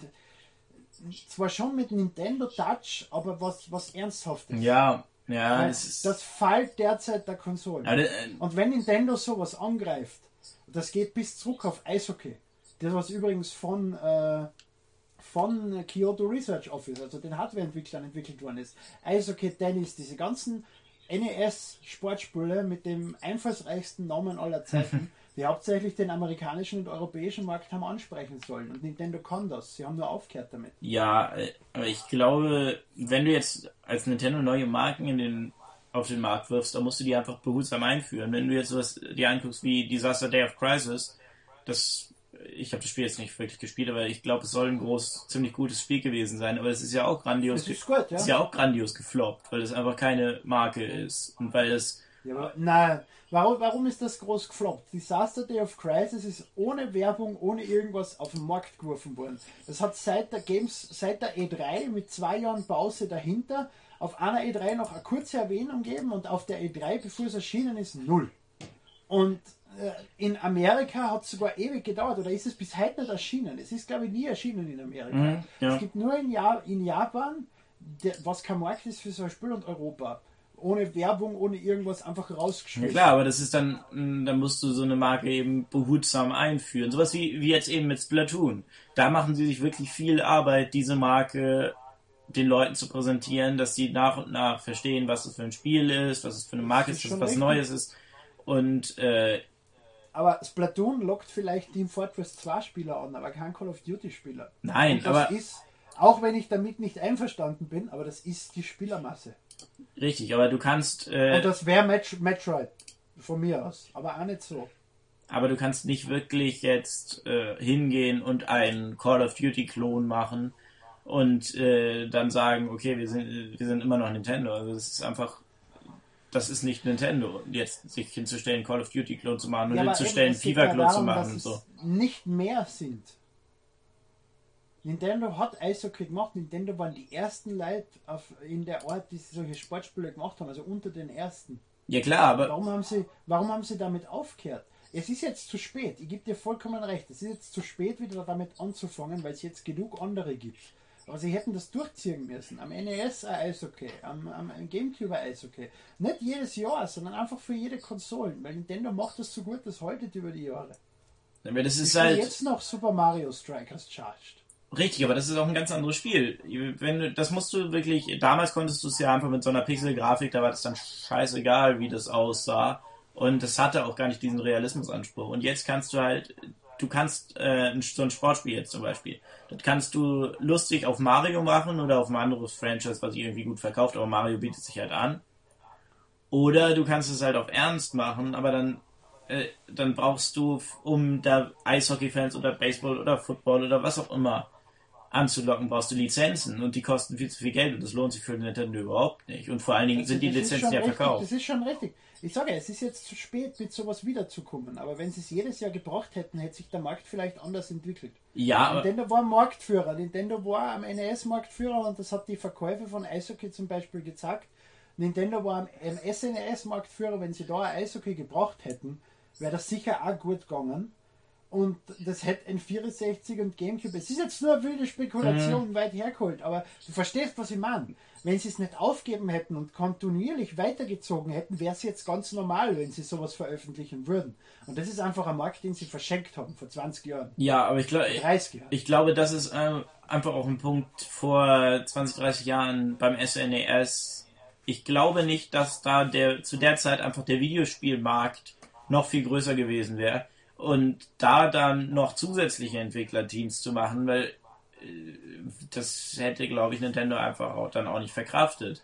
zwar schon mit Nintendo Touch, aber was, was Ernsthaftes. Ja, ja. Das, das fällt derzeit der Konsole. Ja, äh, Und wenn Nintendo sowas angreift, das geht bis zurück auf Eishockey. Das was übrigens von, äh, von Kyoto Research Office, also den Hardware-Entwicklern entwickelt worden ist. Eishockey, Tennis, diese ganzen NES-Sportspiele mit dem einfallsreichsten Namen aller Zeiten, die hauptsächlich den amerikanischen und europäischen Markt haben ansprechen sollen. Und Nintendo kann das. Sie haben nur aufgehört damit. Ja, äh, aber ich glaube, wenn du jetzt als Nintendo neue Marken in den, auf den Markt wirfst, dann musst du die einfach behutsam einführen. Wenn du jetzt sowas dir anguckst wie Disaster Day of Crisis, das ich habe das Spiel jetzt nicht wirklich gespielt, aber ich glaube, es soll ein groß, ziemlich gutes Spiel gewesen sein. Aber es ist ja auch grandios. ist gut, ja. ist ja auch grandios gefloppt, weil es einfach keine Marke ist und weil es. Ja, aber, nein, warum, warum ist das groß gefloppt? Disaster Day of Crisis ist ohne Werbung, ohne irgendwas auf den Markt geworfen worden. Das hat seit der Games, seit der E3 mit zwei Jahren Pause dahinter auf einer E3 noch eine kurze Erwähnung gegeben und auf der E3, bevor es erschienen ist, null. Und in Amerika hat es sogar ewig gedauert oder ist es bis heute nicht erschienen. Es ist, glaube ich, nie erschienen in Amerika. Mhm, ja. Es gibt nur in, ja in Japan, der, was kein Markt ist für so ein Spiel und Europa. Ohne Werbung, ohne irgendwas einfach rausgeschmissen. Ja klar, aber das ist dann, mm, dann musst du so eine Marke eben behutsam einführen. Sowas wie, wie jetzt eben mit Splatoon. Da machen sie sich wirklich viel Arbeit, diese Marke den Leuten zu präsentieren, dass sie nach und nach verstehen, was es für ein Spiel ist, was es für eine Marke ist, es was Neues ist. Und äh, aber Splatoon lockt vielleicht Team Fortress 2 Spieler an, aber kein Call of Duty Spieler. Nein, das aber ist, auch wenn ich damit nicht einverstanden bin, aber das ist die Spielermasse. richtig, aber du kannst, äh, Und das wäre Metro Metroid von mir aus, aber auch nicht so. aber du kannst nicht wirklich jetzt äh, hingehen und einen Call of Duty Klon machen und äh, dann sagen, okay, wir sind, wir sind immer noch Nintendo. Also das ist einfach, das ist nicht Nintendo, jetzt sich hinzustellen, Call of Duty Klon zu machen und Ja, hinzustellen, FIFA Klon zu machen und es so. Nicht mehr sind. Nintendo hat Eishockey gemacht. Nintendo waren die ersten Leute auf, in der Art, die solche Sportspiele gemacht haben, also unter den ersten. Ja klar, aber Warum haben sie, warum haben sie damit aufgehört? Es ist jetzt zu spät. Ich gebe dir vollkommen recht. Es ist jetzt zu spät, wieder damit anzufangen, weil es jetzt genug andere gibt. Aber sie hätten das durchziehen müssen. Am NES ein Eishockey, am, am Gamecube ein Eishockey. Nicht jedes Jahr, sondern einfach für jede Konsole. Weil Nintendo macht das so gut, das haltet über die Jahre. aber das ist Ich halt jetzt noch Super Mario Strikers charged. richtig, aber das ist auch ein ganz anderes Spiel. Wenn du, das musst du wirklich, damals konntest du es ja einfach mit so einer Pixel-Grafik, da war das dann scheißegal, wie das aussah. Und das hatte auch gar nicht diesen Realismusanspruch. Und jetzt kannst du halt, du kannst äh, so ein Sportspiel jetzt zum Beispiel, das kannst du lustig auf Mario machen oder auf ein anderes Franchise, was irgendwie gut verkauft, aber Mario bietet sich halt an. Oder du kannst es halt auf Ernst machen, aber dann, äh, dann brauchst du, um da Eishockey-Fans oder Baseball oder Football oder was auch immer anzulocken, brauchst du Lizenzen und die kosten viel zu viel Geld und das lohnt sich für Nintendo überhaupt nicht. Und vor allen Dingen sind die Lizenzen ja richtig, verkauft. Das ist schon richtig. Ich sage, es ist jetzt zu spät, mit sowas wiederzukommen. Aber wenn sie es jedes Jahr gebracht hätten, hätte sich der Markt vielleicht anders entwickelt. Ja, Nintendo war Marktführer. Nintendo war am NES Marktführer und das hat die Verkäufe von Eishockey zum Beispiel gezeigt. Nintendo war am SNES Marktführer. Wenn sie da Eishockey gebracht hätten, wäre das sicher auch gut gegangen. Und das hätte ein 64 und Gamecube. Es ist jetzt nur eine wilde Spekulation Mhm. weit hergeholt, aber du verstehst, was ich meine. Wenn sie es nicht aufgeben hätten und kontinuierlich weitergezogen hätten, wäre es jetzt ganz normal, wenn sie sowas veröffentlichen würden. Und das ist einfach ein Markt, den sie verschenkt haben vor 20 Jahren, ja, aber ich glaube, 30 Jahren. ich glaube, das ist ähm, einfach auch ein Punkt vor 20, 30 Jahren beim SNES. Ich glaube nicht, dass da der zu der Zeit einfach der Videospielmarkt noch viel größer gewesen wäre und da dann noch zusätzliche Entwicklerteams zu machen, weil äh, das hätte, glaube ich, Nintendo einfach auch dann auch nicht verkraftet.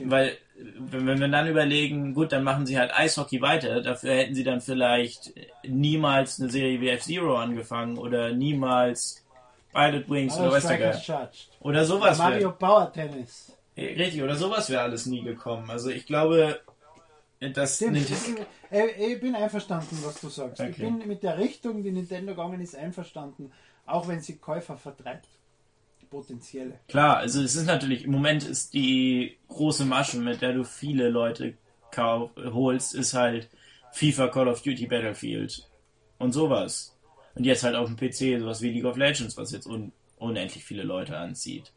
Weil, wenn wir dann überlegen, gut, dann machen sie halt Eishockey weiter, dafür hätten sie dann vielleicht niemals eine Serie wie F-Zero angefangen oder niemals Pilot Wings oder Westerger. Oder sowas Mario. Power Tennis. Richtig, oder sowas wäre alles nie gekommen. Also ich glaube, dass Stimmt. Ich, ich, ich bin einverstanden, was du sagst. Ich Okay. bin mit der Richtung, die Nintendo gegangen ist, einverstanden, auch wenn sie Käufer vertreibt. Potenzielle. Klar, also es ist natürlich, im Moment ist die große Masche, mit der du viele Leute kauf, holst, ist halt FIFA, Call of Duty, Battlefield und sowas. Und jetzt halt auf dem PC sowas wie League of Legends, was jetzt un unendlich viele Leute anzieht.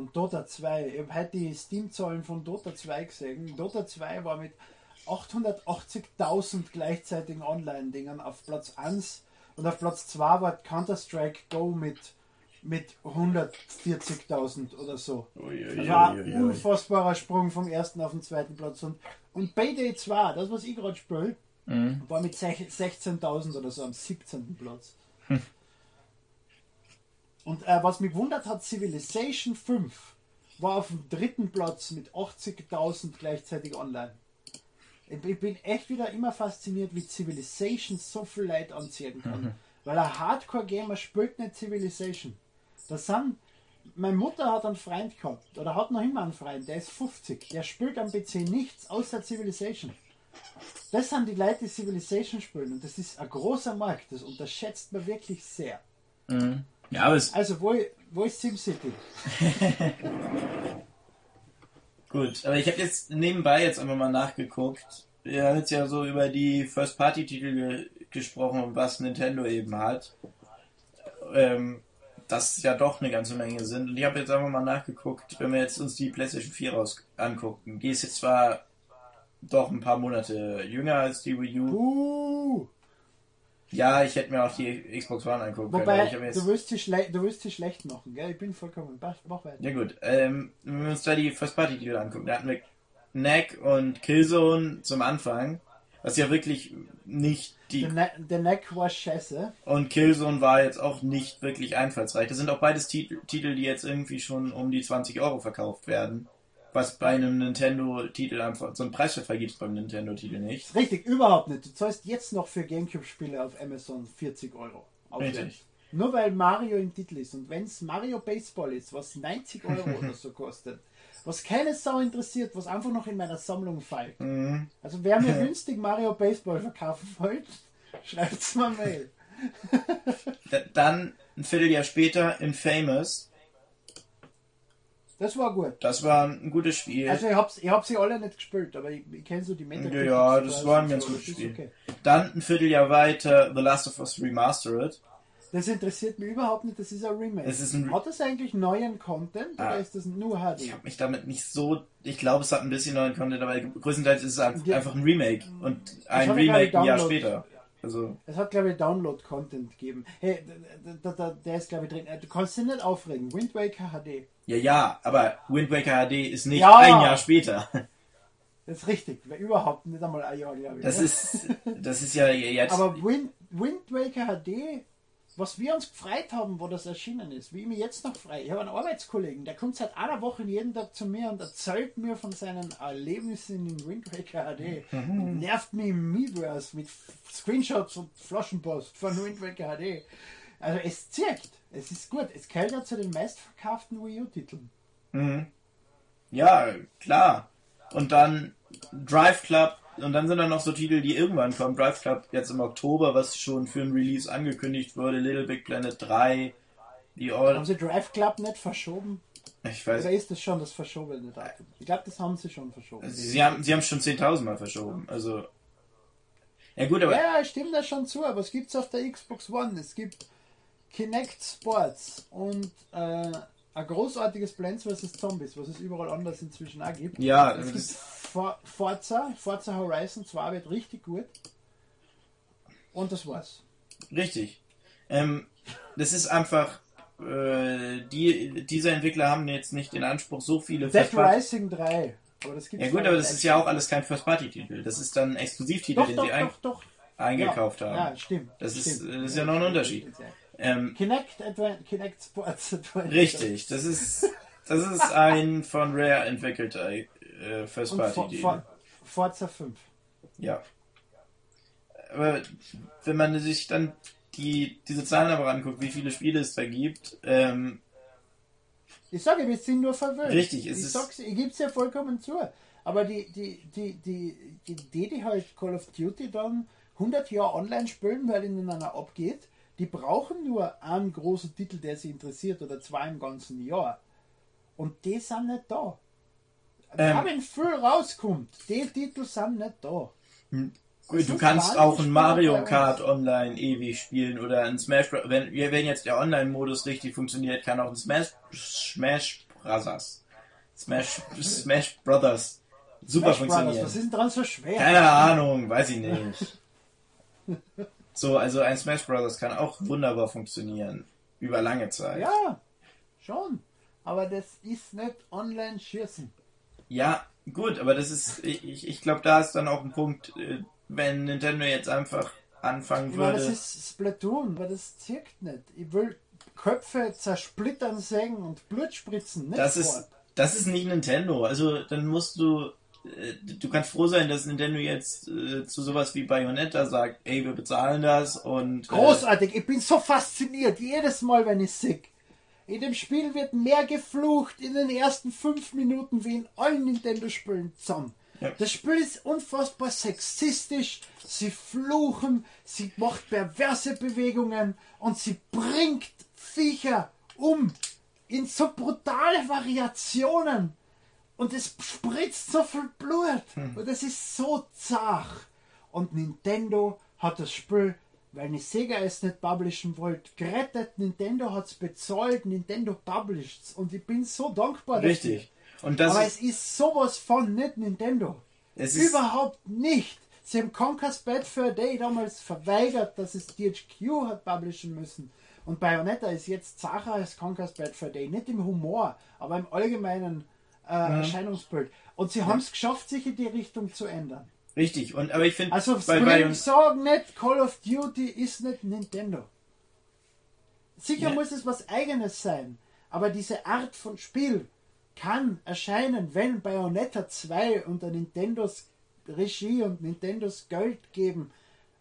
Und Dota 2, ich habe heute die Steam-Zahlen von Dota 2 gesehen. Dota 2 war mit 880.000 gleichzeitigen Online-Dingern auf Platz 1 und auf Platz 2 war Counter-Strike Go mit, mit 140.000 oder so. Das war ein unfassbarer Sprung vom ersten auf den zweiten Platz. Und, und Payday 2, das was ich gerade spiele, war mit sech- 16.000 oder so am 17. Platz. Und äh, was mich wundert hat, Civilization 5 war auf dem dritten Platz mit 80.000 gleichzeitig online. Ich, bin echt wieder immer fasziniert, wie Civilization so viel Leid anziehen kann. Weil ein Hardcore-Gamer spielt nicht Civilization. Das sind, meine Mutter hat einen Freund gehabt, oder hat noch immer einen Freund, der ist 50, der spielt am PC nichts außer Civilization. Das sind die Leute, die Civilization spielen und das ist ein großer Markt, das unterschätzt man wirklich sehr. Ja, aber es, Also, wo, wo ist SimCity? Gut, aber ich habe jetzt nebenbei jetzt einfach mal nachgeguckt. Wir haben jetzt ja so über die First-Party-Titel ge gesprochen, was Nintendo eben hat. Ähm, das ja doch eine ganze Menge sind. Und ich habe jetzt einfach mal nachgeguckt, wenn wir jetzt uns die PlayStation 4 raus angucken. Die ist jetzt zwar doch ein paar Monate jünger als die Wii U. Uh, Ja, ich hätte mir auch die Xbox One angucken können. wobei, ich hab jetzt du willst, sie schle du willst sie schlecht machen, gell? Ich bin vollkommen. Mach, weiter. Ja gut, ähm, wenn wir uns da die First Party Titel angucken, da hatten wir Knack und Killzone zum Anfang Was ja wirklich nicht die. Der, ne der Neck war scheiße. Und Killzone war jetzt auch nicht wirklich einfallsreich. Das sind auch beides Titel, Titel, die jetzt irgendwie schon um die 20 Euro verkauft werden. Was bei einem Nintendo-Titel einfach. So ein Preisverfall gibt es beim Nintendo-Titel nicht. Richtig, überhaupt nicht. Du zahlst jetzt noch für Gamecube-Spiele auf Amazon 40 Euro. Richtig. Nur weil Mario im Titel ist. Und wenn es Mario Baseball ist, was 90 Euro oder so kostet, was keine Sau interessiert, was einfach noch in meiner Sammlung fällt. Mhm. Also wer mir günstig Mario Baseball verkaufen wollt, schreibt's mal Mail. Da- Dann ein Vierteljahr später Infamous. Das war gut. Das war ein gutes Spiel. Also ich hab's, ich hab sie alle nicht gespielt, aber ich, ich kenne so die Metacritic Ja, das Scores war ein und ganz so, gutes das Spiel. okay. Dann ein Vierteljahr weiter The Last of Us Remastered. Das interessiert mich überhaupt nicht, das ist ein Remake. Es ist ein- Hat das eigentlich neuen Content Ah. oder ist das nur HD? Ich habe mich damit nicht so. Ich glaube, es hat ein bisschen neuen Content, aber größtenteils ist es ein- Ja. einfach ein Remake. Und ein Remake ein Jahr später. Also, Es hat, glaube ich, Download-Content gegeben. Hey, da, da, der ist, glaube ich, drin. Äh, Du kannst dich nicht aufregen. Wind Waker HD. ja, ja, aber Wind Waker HD ist nicht Ja. ein Jahr später. Das ist richtig. Überhaupt nicht einmal ein Jahr, glaube ich. Das ist, das ist ja jetzt. Aber Wind, Wind Waker HD, was wir uns gefreut haben, wo das erschienen ist, wie ich mich jetzt noch frei. Ich habe einen Arbeitskollegen, der kommt seit einer Woche jeden Tag zu mir und erzählt mir von seinen Erlebnissen in Wind Waker HD und nervt mich im Miiverse mit Screenshots und Flaschenpost von Wind Waker HD. Also es zirkt. Es ist gut. Es gehört ja zu den meistverkauften Wii U-Titeln. Mhm. Ja, klar. Und dann Drive Club. Und dann sind da noch so Titel, die irgendwann kommen. Drive Club jetzt im Oktober, was schon für ein Release angekündigt wurde. Little Big Planet 3. Die Haben All. sie Drive Club nicht verschoben? Ich weiß. Oder ist das schon das verschobene Datum? Ich glaube, das haben sie schon verschoben. Sie, sie haben sie haben schon 10.000 Mal verschoben. Also. Ja, gut, aber. Ja, ich stimme da schon zu, aber es gibt es auf der Xbox One. Es gibt Kinect Sports und äh, ein großartiges Plants vs. Zombies, was es überall anders inzwischen auch gibt. Ja, es gibt For Forza, Forza Horizon 2 wird richtig gut. Und das war's. Richtig. Ähm, das ist einfach. Äh, die, diese Entwickler haben jetzt nicht den Anspruch, so viele Death First-Party- Rising 3. Aber das gibt's Ja gut, aber das ist ja auch alles kein First-Party-Titel. Das ist dann ein Exklusivtitel, Doch, den doch, sie ein doch, eingekauft ja, haben. Ja, stimmt. Das ist- stimmt. das ist ja noch ein Unterschied. Ähm, Kinect, Advan Kinect Sports Adventure. richtig, das ist, das ist ein von Rare entwickelter äh, Und For First-Party-Titel. For Forza 5. Ja. Aber wenn man sich dann die, diese Zahlen aber anguckt, wie viele Spiele es da gibt, ähm, Ich sage, wir sind nur verwöhnt. Richtig, es ich ist- sag's, ich gebe es ja vollkommen zu. Aber die, die, die, die, die Idee, die halt Call of Duty dann 100 Jahre online spielen, weil ihnen einer abgeht, die brauchen nur einen großen Titel, der sie interessiert, oder zwei im ganzen Jahr. Und die sind nicht da. Ähm. Wenn viel rauskommt, die Titel sind nicht da. Gut, Das du kannst auch ein Mario. Kart online ewig spielen oder ein Smash Bros. Wenn, wenn jetzt der Online-Modus richtig funktioniert, kann auch ein Smash, Smash Brothers. Smash, Smash Brothers super Smash Brothers, funktionieren. was ist denn dran so schwer? Keine Ahnung, weiß ich nicht. So, also ein Smash Brothers kann auch wunderbar funktionieren. Über lange Zeit. Ja, schon. Aber das ist nicht online schießen. Ja, gut, aber das ist, ich, ich glaube, da ist dann auch ein Punkt, äh, wenn Nintendo jetzt einfach anfangen Ich meine, das würde. ist Splatoon, aber das zirkt nicht. Ich will Köpfe zersplittern, sägen und Blut spritzen. Nicht Das ist, das ist nicht Nintendo. Also dann musst du, du kannst froh sein, dass Nintendo jetzt äh, zu sowas wie Bayonetta sagt, ey, wir bezahlen das und äh, Großartig, ich bin so fasziniert, jedes Mal, wenn ich sick. In dem Spiel wird mehr geflucht in den ersten fünf Minuten wie in allen Nintendo-Spielen zusammen. Ja. Das Spiel ist unfassbar sexistisch, sie fluchen, sie macht perverse Bewegungen und sie bringt Viecher um in so brutale Variationen. Und es spritzt so viel Blut. Und es ist so zart. Und Nintendo hat das Spiel, weil die Sega es nicht publishen wollte, gerettet. Nintendo hat es bezahlt, Nintendo published Und ich bin so dankbar richtig. Und dafür. das Aber ist, es ist sowas von nicht Nintendo. es ist Überhaupt nicht. Sie haben Conker's Bad Fur Day damals verweigert, dass es THQ hat publishen müssen. Und Bayonetta ist jetzt Sache als Conker's Bad Fur Day. Nicht im Humor, aber im allgemeinen äh, Erscheinungsbild. Und sie haben es geschafft, sich in die Richtung zu ändern. Richtig, und aber ich finde, Also bei, bei sagen nicht, Call of Duty ist nicht Nintendo. Sicher Ja. muss es was eigenes sein, aber diese Art von Spiel kann erscheinen, wenn Bayonetta 2 unter Nintendos Regie und Nintendos Geld geben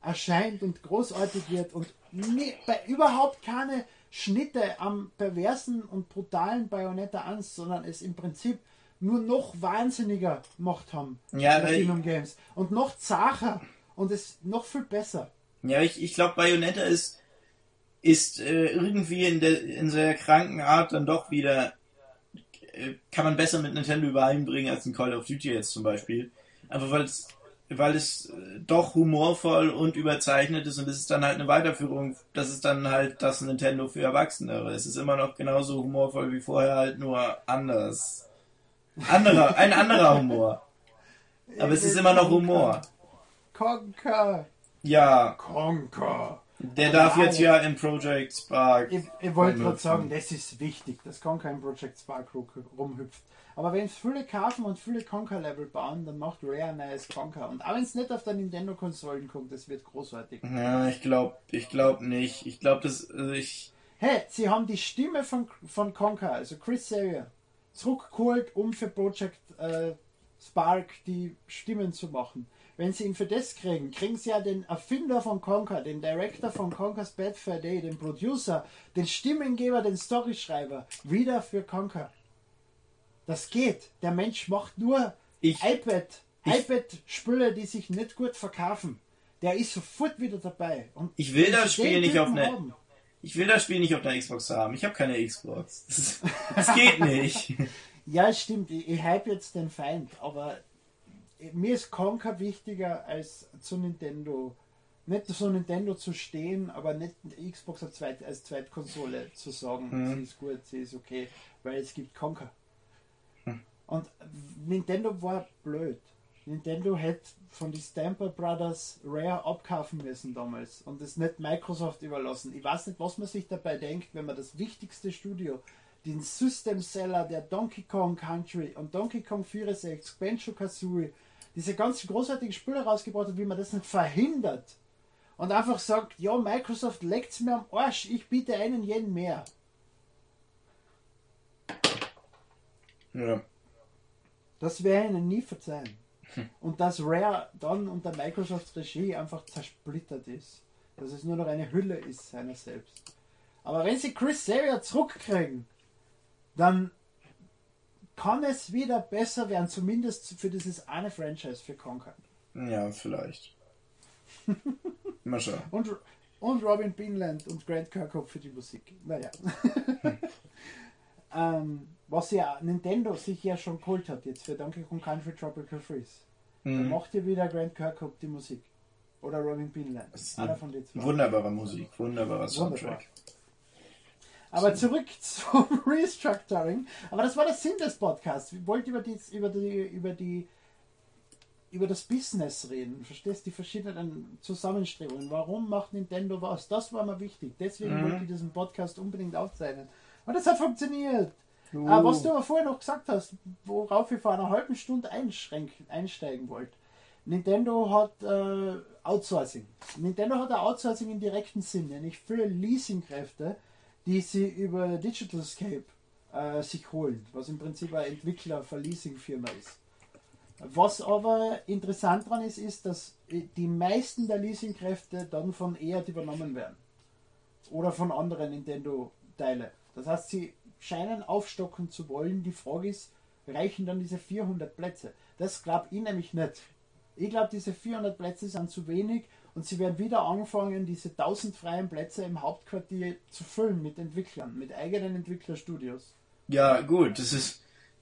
erscheint und großartig wird und nie, bei überhaupt keine Schnitte am perversen und brutalen Bayonetta 1, sondern es im Prinzip nur noch wahnsinniger gemacht haben. Ja, weil- Platinum Games. Und noch zacher und es noch viel besser. Ja, ich, ich glaube, Bayonetta ist, ist äh, irgendwie in der in sehr kranken Art dann doch wieder, äh, kann man besser mit Nintendo übereinbringen als ein Call of Duty jetzt zum Beispiel. Einfach weil es, weil es äh, doch humorvoll und überzeichnet ist und es ist dann halt eine Weiterführung, das ist dann halt das Nintendo für Erwachsenere. Es ist immer noch genauso humorvoll wie vorher, halt nur anders. Anderer, ein anderer Humor. Aber es ist immer noch Humor. Conker. Ja, Conker. der darf jetzt ja in Project Spark. Ich, ich wollte gerade sagen, das ist wichtig, dass Conker im Project Spark ru- rumhüpft. Aber wenn es viele kaufen und viele Conker-Level bauen, dann macht Rare ein neues Conker. Und auch wenn es nicht auf der Nintendo-Konsolen kommt, das wird großartig. Ja, ich glaube, ich glaube nicht. Ich glaube, das, also ich, Hey, sie haben die Stimme von, von Conker, also Chris Sayer, zurückgeholt, um für Project äh, Spark die Stimmen zu machen. Wenn sie ihn für das kriegen, kriegen sie ja den Erfinder von Conker, den Director von Conker's Bad Fur Day, den Producer, den Stimmengeber, den Storyschreiber, wieder für Conker. Das geht. Der Mensch macht nur Ich- iPad, iPad-Spüle, die sich nicht gut verkaufen. Der ist sofort wieder dabei. Und Ich will das Spiel nicht auf eine- haben, ich will das Spiel nicht auf der Xbox haben. Ich habe keine Xbox. Das, das geht nicht. Ja, es stimmt. Ich, ich hype jetzt den Feind, aber mir ist Conker wichtiger als zu Nintendo. Nicht zu Nintendo zu stehen, aber nicht Xbox als, Zweit, als Zweitkonsole zu sagen, Mhm. sie ist gut, sie ist okay, weil es gibt Conker. Und Nintendo war blöd. Nintendo hätte von den Stamper Brothers Rare abkaufen müssen damals und es nicht Microsoft überlassen. Ich weiß nicht, was man sich dabei denkt, wenn man das wichtigste Studio, den System Seller der Donkey Kong Country und Donkey Kong 64, Banjo Kazooie, diese ganzen großartigen Spiele rausgebracht hat, wie man das nicht verhindert und einfach sagt, ja, Microsoft leckt's mir am Arsch, ich biete einen jeden mehr. Ja. Das ich ihnen nie verzeihen. Und dass Rare dann unter Microsofts Regie einfach zersplittert ist. Dass es nur noch eine Hülle ist seiner selbst. Aber wenn sie Chris Xavier zurückkriegen, dann kann es wieder besser werden, zumindest für dieses eine Franchise für Conker. Ja, vielleicht. Mal schauen. Und, und Robin Beanland und Grant Kirkhope für die Musik. Naja. ähm, was ja Nintendo sich ja schon geholt hat jetzt für Donkey Kong Country Tropical Freeze. Dann Mhm. macht ja wieder Grant Kirkhope die Musik. Oder Robin ist Einer eine von den zwei. Wunderbare Musik, wunderbarer Soundtrack. Aber zurück zum Restructuring. Aber das war der Sinn des Podcasts. Wir wollten über die, über die, über die, über das Business reden. Verstehst die verschiedenen Zusammenstrebungen? Warum macht Nintendo was? Das war mir wichtig. Deswegen Mhm. wollte ich diesen Podcast unbedingt aufzeichnen. Und es hat funktioniert. Uh. Ah, was du aber vorher noch gesagt hast, worauf ich vor einer halben Stunde einschränken, einsteigen wollte. Nintendo hat äh, Outsourcing. Nintendo hat ein Outsourcing im direkten Sinn, nämlich viele Leasingkräfte, die sie über Digitalscape äh, sich holen, was im Prinzip ein Entwickler für Leasingfirma ist. Was aber interessant daran ist, ist, dass die meisten der Leasingkräfte dann von EAD übernommen werden. Oder von anderen Nintendo-Teile. Das heißt, sie scheinen aufstocken zu wollen. Die Frage ist, reichen dann diese 400 Plätze? Das glaube ich nämlich nicht. Ich glaube, diese 400 Plätze sind zu wenig und sie werden wieder anfangen, diese 1000 freien Plätze im Hauptquartier zu füllen mit Entwicklern, mit eigenen Entwicklerstudios. Ja, gut, das ist.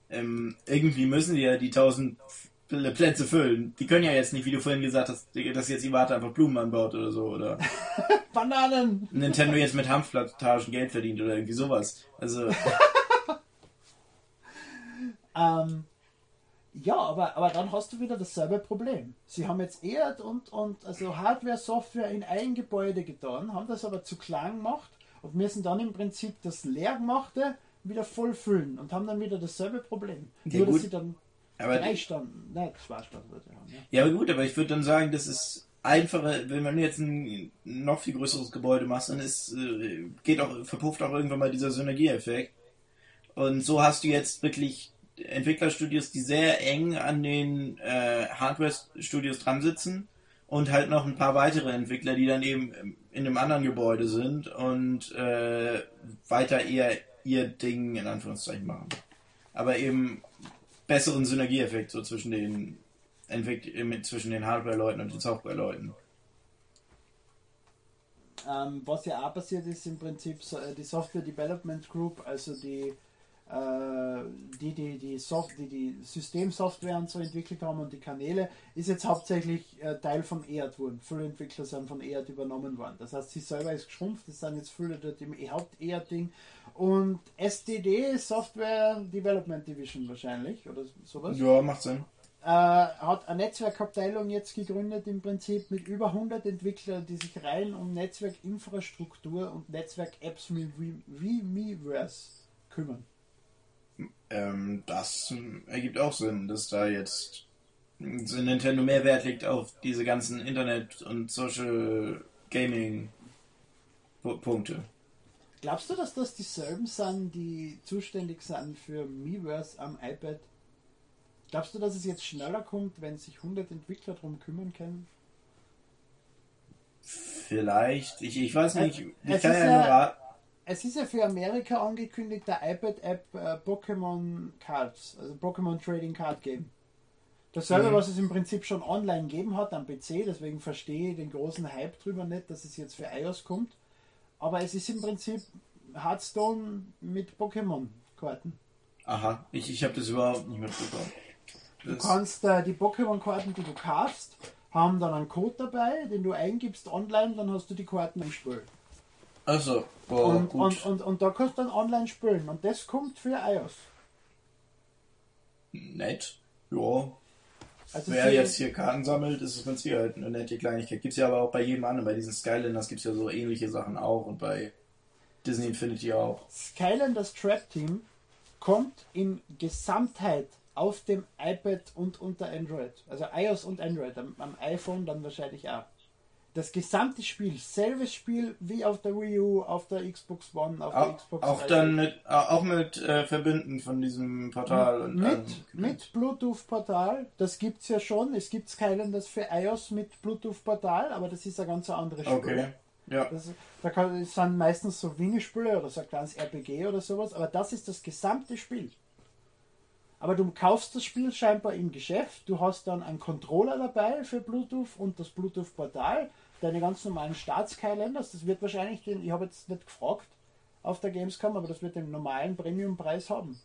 Ähm, irgendwie müssen die ja die 1000 Pl- Plätze füllen. Die können ja jetzt nicht, wie du vorhin gesagt hast, dass jetzt Iwata einfach Blumen anbaut oder so. Oder Bananen! Nintendo jetzt mit Hanfplantagen Geld verdient oder irgendwie sowas. Also, Ähm, ja, aber, aber dann hast du wieder dasselbe Problem. Sie haben jetzt Erd und, und also Hardware, Software in ein Gebäude getan, haben das aber zu klein gemacht und müssen dann im Prinzip das Leergemachte wieder voll füllen und haben dann wieder dasselbe Problem. Ja, Nur, dass gut. sie dann Aber drei Stunden, nein, zwei Stunden wird haben. Ja. Ja, aber gut, aber ich würde dann sagen, das ist einfacher, wenn man jetzt ein noch viel größeres Gebäude macht, dann ist, äh, geht auch, verpufft auch irgendwann mal dieser Synergieeffekt. Und so hast du jetzt wirklich Entwicklerstudios, die sehr eng an den äh, Hardware-Studios dran sitzen und halt noch ein paar weitere Entwickler, die dann eben in einem anderen Gebäude sind und äh, weiter eher ihr Ding in Anführungszeichen machen. Aber eben besseren Synergieeffekt so zwischen den zwischen den Hardware-Leuten und den Software-Leuten. Ähm, was ja auch passiert ist im Prinzip so, äh, die Software Development Group, also die die die die, Soft die die Systemsoftware und so entwickelt haben und die Kanäle, ist jetzt hauptsächlich äh, Teil von EAD worden. Viele Entwickler sind von EAD übernommen worden. Das heißt, sie selber ist geschrumpft, es sind jetzt viele dort im Haupt-EAD-Ding. Und SDD, Software Development Division wahrscheinlich, oder sowas. Ja, macht Sinn. Äh, hat eine Netzwerkabteilung jetzt gegründet im Prinzip mit über 100 Entwicklern, die sich rein um Netzwerkinfrastruktur und Netzwerk-Apps wie Miiverse kümmern. Ähm, das ergibt auch Sinn, dass da jetzt so Nintendo mehr Wert legt auf diese ganzen Internet- und Social Gaming-Punkte. Glaubst du, dass das dieselben sind, die zuständig sind für Miiverse am iPad? Glaubst du, dass es jetzt schneller kommt, wenn sich 100 Entwickler darum kümmern können? Vielleicht, ich, ich weiß nicht, ich Es kann ja- nur raten. Es ist ja für Amerika angekündigt, der iPad-App äh, Pokémon Cards, also Pokémon Trading Card Game. Dasselbe, Mhm. was es im Prinzip schon online gegeben hat am PC, deswegen verstehe ich den großen Hype drüber nicht, dass es jetzt für iOS kommt. Aber es ist im Prinzip Hearthstone mit Pokémon-Karten. Aha, ich, ich habe das überhaupt nicht mitbekommen. Du Das, kannst äh, die Pokémon-Karten, die du kaufst, haben dann einen Code dabei, den du eingibst online, dann hast du die Karten im Spiel. Achso, boah, und, gut. und, und, und da kannst du dann online spielen. Und das kommt für iOS. Nett. Ja. Also Wer jetzt hier Karten sammelt, ist es mit Sicherheit eine nette Kleinigkeit. Gibt's ja aber auch bei jedem anderen. Bei diesen Skylanders gibt's ja so ähnliche Sachen auch und bei Disney Infinity auch. Skylanders Trap Team kommt in Gesamtheit auf dem iPad und unter Android. Also iOS und Android. Am, am iPhone dann wahrscheinlich auch. Das gesamte Spiel, selbes Spiel wie auf der Wii U, auf der Xbox One, auf der Auch, Xbox auch 360. dann mit, auch mit äh, Verbinden von diesem Portal und mit, mit Bluetooth-Portal, das gibt es ja schon. Es gibt Skylanders für iOS mit Bluetooth-Portal, aber das ist ein ganz anderes Spiel. Okay. Ja. Das, da kann, das sind meistens so Minispiele oder so ein kleines RPG oder sowas, aber das ist das gesamte Spiel. Aber du kaufst das Spiel scheinbar im Geschäft, du hast dann einen Controller dabei für Bluetooth und das Bluetooth-Portal, deine ganz normalen Starts-Skylanders, das wird wahrscheinlich den, ich habe jetzt nicht gefragt auf der Gamescom, aber das wird den normalen Premium-Preis haben.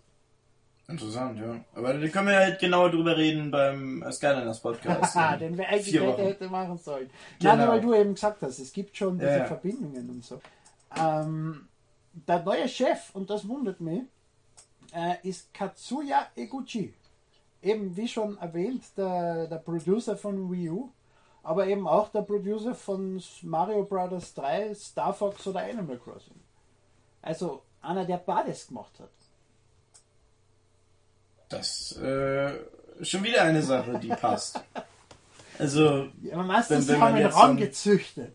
Interessant, ja. Aber da können wir halt genauer drüber reden beim Skylanders Podcast. Haha, in den wir eigentlich hätte, hätte machen sollen. Genau. Nein, weil du eben gesagt hast, es gibt schon diese Ja, ja. Verbindungen und so. Ähm, der neue Chef, und das wundert mich, äh, ist Katsuya Eguchi. Eben wie schon erwähnt, der, der Producer von Wii U, aber eben auch der Producer von Mario Bros. 3, Star Fox oder Animal Crossing. Also einer, der beides gemacht hat. Das äh, ist schon wieder eine Sache, die passt. Also, Ja, aber meistens Wenn- wenn haben ihn jetzt so ein- rangezüchtet.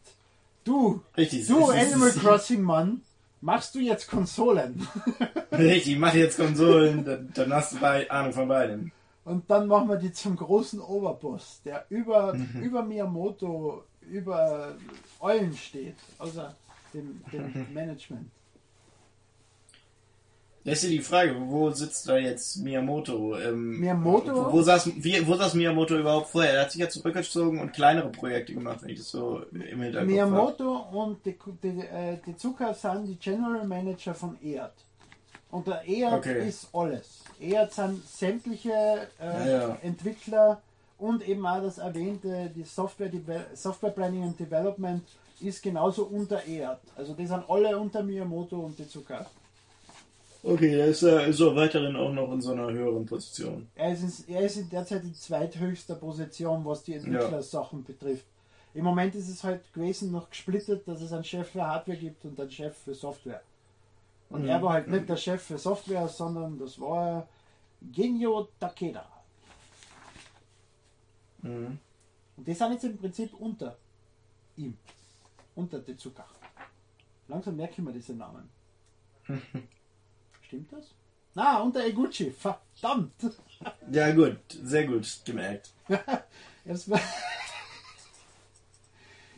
Du, richtig. Du, ist- Animal Crossing Mann, machst du jetzt Konsolen? Richtig, mach jetzt Konsolen, dann, dann hast du bei, Ahnung von beidem. Und dann machen wir die zum großen Oberboss, der über, Mhm. über Miyamoto, über Eulen steht, außer dem, dem Management. Das ist ja die Frage, wo sitzt da jetzt Miyamoto? Ähm, Miyamoto? Wo, wo, saß, wie, wo saß Miyamoto überhaupt vorher? Er hat sich ja zurückgezogen und kleinere Projekte gemacht, wenn ich das so im habe. Miyamoto und die, die, äh, die Zucker sind die General Manager von EAD. Und der EAD Okay. ist alles. EAD sind sämtliche äh, Ja, ja. Entwickler und eben auch das erwähnte, die Software, Software Planning and Development ist genauso unter EAD. Also die sind alle unter Miyamoto und die Zucker. Okay, er ist, äh, ist auch weiterhin auch noch in so einer höheren Position. Er ist, in, er ist in derzeit in zweithöchster Position, was die Entwicklersachen betrifft. Im Moment ist es halt gewesen noch gesplittet, dass es einen Chef für Hardware gibt und einen Chef für Software. Und Mhm. er war halt nicht der Chef für Software, sondern das war Genyo Takeda. Mhm. Und die sind jetzt im Prinzip unter ihm. Unter Zucker. Langsam merke ich mir diese Namen. Stimmt das? Na, unter Eguchi. Verdammt! Ja, gut, sehr gut gemerkt.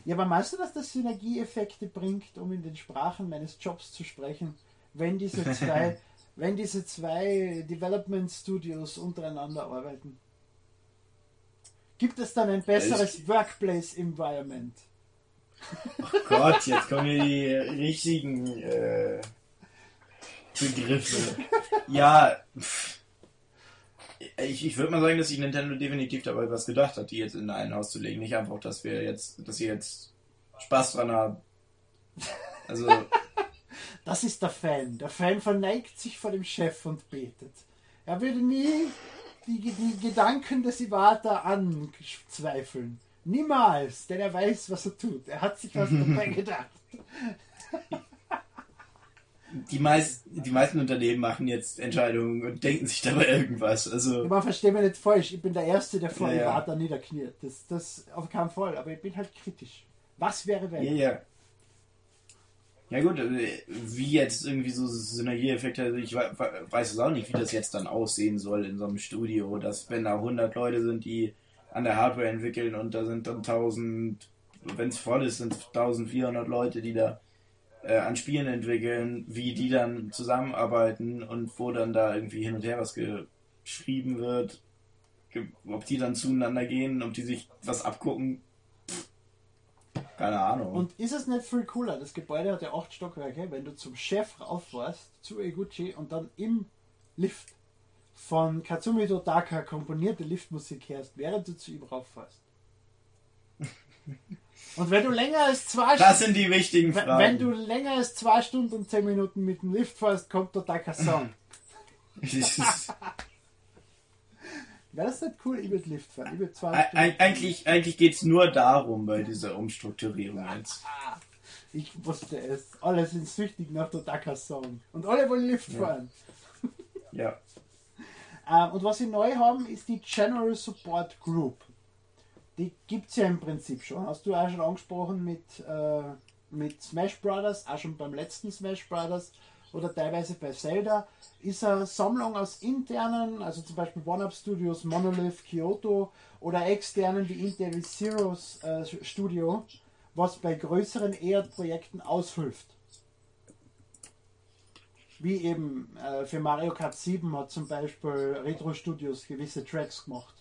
Ja, aber meinst du, dass das Synergieeffekte bringt, um in den Sprachen meines Jobs zu sprechen, wenn diese zwei, wenn diese zwei Development Studios untereinander arbeiten? Gibt es dann ein besseres Workplace Environment? Gott, jetzt kommen hier die richtigen äh, Begriffe. Ja, ich, ich würde mal sagen, dass sich Nintendo definitiv dabei was gedacht hat, die jetzt in ein Haus zu legen. Nicht einfach, dass wir jetzt, dass sie jetzt Spaß dran haben. Also, Das ist der Fan. Der Fan verneigt sich vor dem Chef und betet. Er würde nie die, die Gedanken des Iwata anzweifeln. Niemals, denn er weiß, was er tut. Er hat sich was dabei gedacht. die, meist, die meisten Unternehmen machen jetzt Entscheidungen und denken sich dabei irgendwas. Also, Man versteht mich nicht falsch. Ich bin der Erste, der vor Ja, ja. Iwata niederkniet. Das, das auf keinen Fall. Aber ich bin halt kritisch. Was wäre wenn? Ja, ja. Ja gut, äh, wie jetzt irgendwie so Synergieeffekte, also ich we- we- weiß es auch nicht, wie das jetzt dann aussehen soll in so einem Studio, dass wenn da 100 Leute sind, die an der Hardware entwickeln und da sind dann 1000, wenn es voll ist, sind 1400 Leute, die da äh, an Spielen entwickeln, wie die dann zusammenarbeiten und wo dann da irgendwie hin und her was geschrieben wird, ob die dann zueinander gehen, ob die sich was abgucken, keine Ahnung. Und ist es nicht viel cooler? Das Gebäude hat ja acht Stockwerke. Wenn du zum Chef rauffährst, zu Eguchi und dann im Lift von Katsumi Dodaka komponierte Liftmusik hörst, während du zu ihm rauffährst. Und wenn du länger als zwei Das Stunden, sind die wichtigen wenn Fragen. wenn du länger als zwei Stunden und zehn Minuten mit dem Lift fährst, kommt Dodaka Song. Wäre das nicht cool? Ich würde Lift fahren. Ich würde zwei Eig- eigentlich eigentlich geht es nur darum bei dieser Umstrukturierung jetzt. Ich wusste es. Alle sind süchtig nach Dodaka Song. Und alle wollen Lift fahren. Ja. Ähm, und was sie neu haben, ist die General Support Group. Die gibt es ja im Prinzip schon. Hast du auch schon angesprochen mit, äh, mit Smash Brothers, auch schon beim letzten Smash Brothers oder teilweise bei Zelda. Ist eine Sammlung aus internen, also zum Beispiel One-Up Studios, Monolith, Kyoto oder externen wie Intel Zeros äh, Studio, was bei größeren EAD-Projekten aushilft. Wie eben äh, für Mario Kart 7 hat zum Beispiel Retro Studios gewisse Tracks gemacht.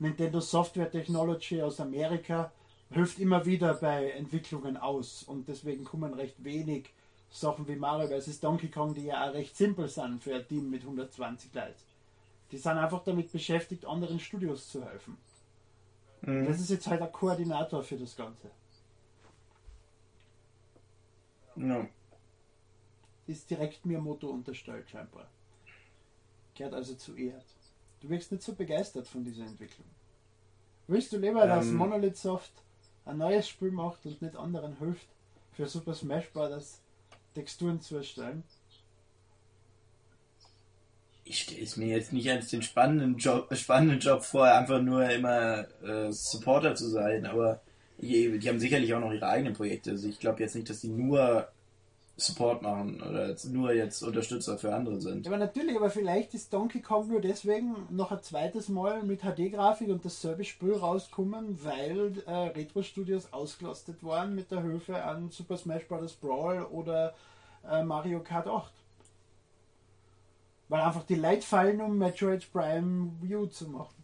Nintendo Software Technology aus Amerika hilft immer wieder bei Entwicklungen aus und deswegen kommen recht wenig Sachen wie Mario vs. Donkey Kong, die ja auch recht simpel sind für ein Team mit 120 Leuten. Die sind einfach damit beschäftigt, anderen Studios zu helfen. Mhm. Das ist jetzt halt ein Koordinator für das Ganze. ja. Ist direkt Miyamoto unterstellt scheinbar. Gehört also zu EAD. Du wirkst nicht so begeistert von dieser Entwicklung. Willst du lieber, dass Ähm. Monolith Soft ein neues Spiel macht und nicht anderen hilft, für Super Smash Bros. Texturen zu erstellen? Ich stelle es mir jetzt nicht als den spannenden Job, spannenden Job vor, einfach nur immer äh, Supporter zu sein, aber die, die haben sicherlich auch noch ihre eigenen Projekte. Also ich glaube jetzt nicht, dass die nur Support machen oder jetzt nur jetzt Unterstützer für andere sind. Ja, aber natürlich, aber vielleicht ist Donkey Kong nur deswegen noch ein zweites Mal mit HD-Grafik und dasselbe Spiel rauskommen, weil äh, Retro Studios ausgelastet waren mit der Hilfe an Super Smash Bros. Brawl oder äh, Mario Kart 8. Weil einfach die Leute fallen, um Metroid Prime View zu machen.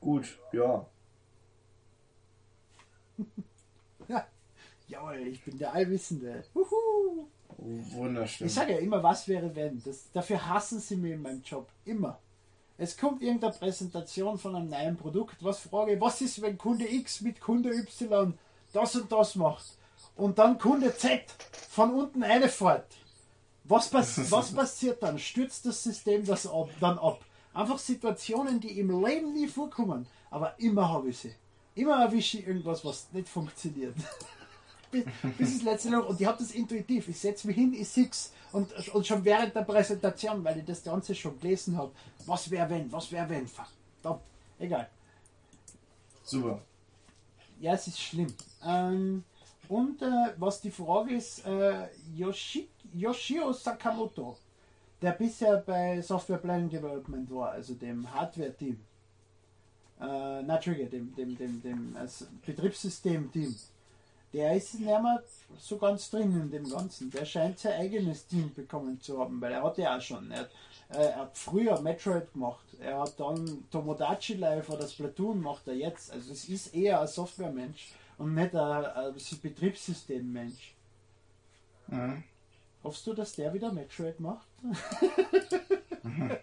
Gut. Ja, jawohl, ich bin der Allwissende. Huhu. Wunderschön. Ich sage ja immer, was wäre wenn. Das, dafür hassen sie mich in meinem Job. Immer. Es kommt irgendeine Präsentation von einem neuen Produkt, was frage, ich, was ist, wenn Kunde X mit Kunde Y das und das macht und dann Kunde Z von unten eine fährt. Was, pass was passiert dann? Stürzt das System das ab, dann ab? Einfach Situationen, die im Leben nie vorkommen, aber immer habe ich sie. Immer erwische ich irgendwas, was nicht funktioniert. bis, bis das letzte noch. Und ich habe das intuitiv. Ich setze mich hin, ich sechs und, und schon während der Präsentation, weil ich das Ganze schon gelesen habe, was wäre wenn, was wäre wenn, verdammt. Egal. Super. Ja, es ist schlimm. Ähm, und äh, was die Frage ist, äh, Yoshi, Yoshio Sakamoto, der bisher bei Software Planning Development war, also dem Hardware-Team, äh, na, Entschuldige, dem, dem, dem, dem also Betriebssystem-Team, der ist nicht mehr so ganz drin in dem Ganzen. Der scheint sein eigenes Team bekommen zu haben, weil er hat ja auch schon. Er hat, äh, er hat früher Metroid gemacht, er hat dann Tomodachi Life oder Splatoon macht er jetzt. Also es ist eher ein Software-Mensch und nicht ein, ein Betriebssystem-Mensch. Mhm. Hoffst du, dass der wieder Metroid macht?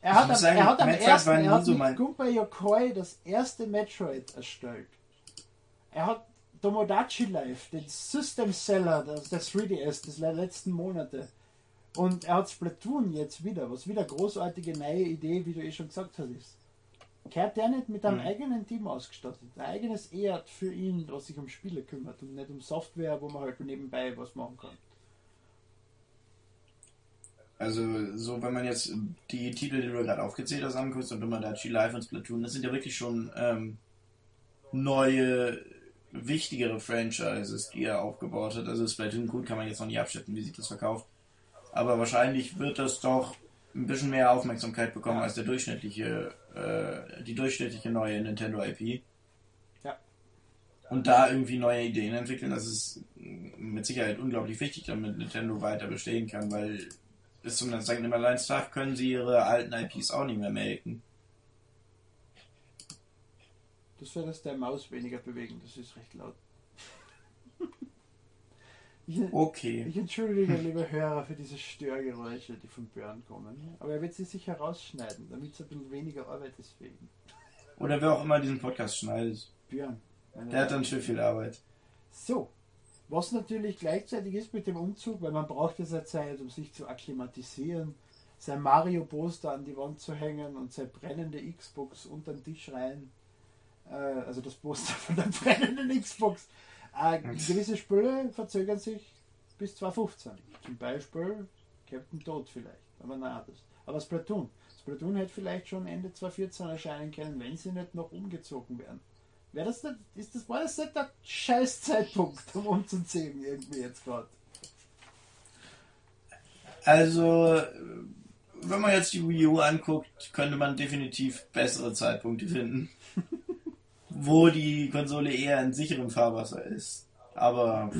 er hat, am, sagen, er hat am Metroid ersten, war nie er hat so mit Gunpei Yokoi das erste Metroid erstellt. Er hat Tomodachi Life, den System Seller des 3DS des le- letzten Monate. Und er hat Splatoon jetzt wieder, was wieder großartige neue Idee, wie du eh schon gesagt hast, ist. Kehrt der nicht mit einem Mhm. eigenen Team ausgestattet? Ein eigenes ERD für ihn, was sich um Spiele kümmert und nicht um Software, wo man halt nebenbei was machen kann. Also, so, wenn man jetzt die Titel, die du gerade aufgezählt hast, anguckst, und Tomodachi Live und Splatoon, das sind ja wirklich schon ähm, neue, wichtigere Franchises, die er aufgebaut hat. Also, Splatoon, gut, kann man jetzt noch nicht abschätzen, wie sich das verkauft. Aber wahrscheinlich wird das doch ein bisschen mehr Aufmerksamkeit bekommen als der durchschnittliche, äh, die durchschnittliche neue Nintendo IP. Ja. Und da irgendwie neue Ideen entwickeln, das ist mit Sicherheit unglaublich wichtig, damit Nintendo weiter bestehen kann, weil bis zum St. Nimmerleinstag können sie ihre alten IPs auch nicht mehr melken. Du solltest deine Maus weniger bewegen, das ist recht laut. ich, Okay. ich entschuldige, liebe Hörer, für diese Störgeräusche, die von Björn kommen. Aber er wird sie sicher rausschneiden, damit es ein bisschen weniger Arbeit ist für ihn. Oder wer auch immer diesen Podcast schneidet. Björn. Der hat dann schon viel Arbeit. So, was natürlich gleichzeitig ist mit dem Umzug, weil man braucht ja seine Zeit, um sich zu akklimatisieren, sein Mario-Poster an die Wand zu hängen und seine brennende Xbox unter den Tisch rein. Äh, also das Poster von der brennenden Xbox. Äh, gewisse Spiele verzögern sich bis 2015. Zum Beispiel Captain Toad vielleicht. Aber nein, das. Aber Splatoon. Splatoon hätte vielleicht schon Ende 2014 erscheinen können, wenn sie nicht noch umgezogen wären. Wäre das nicht, ist das, war das nicht der scheiß Zeitpunkt, um umzuziehen irgendwie jetzt gerade? Also, wenn man jetzt die Wii U anguckt, könnte man definitiv bessere Zeitpunkte finden. wo die Konsole eher in sicherem Fahrwasser ist. Aber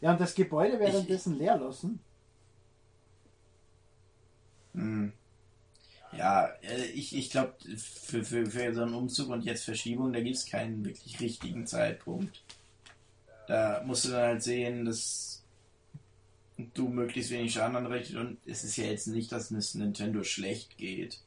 Ja, und das Gebäude währenddessen leer lassen. Hm. Ja, äh, ich, ich glaube, für, für, für so einen Umzug und jetzt Verschiebung, da gibt es keinen wirklich richtigen Zeitpunkt. Da musst du dann halt sehen, dass du möglichst wenig Schaden anrichtest und es ist ja jetzt nicht, dass es Nintendo schlecht geht.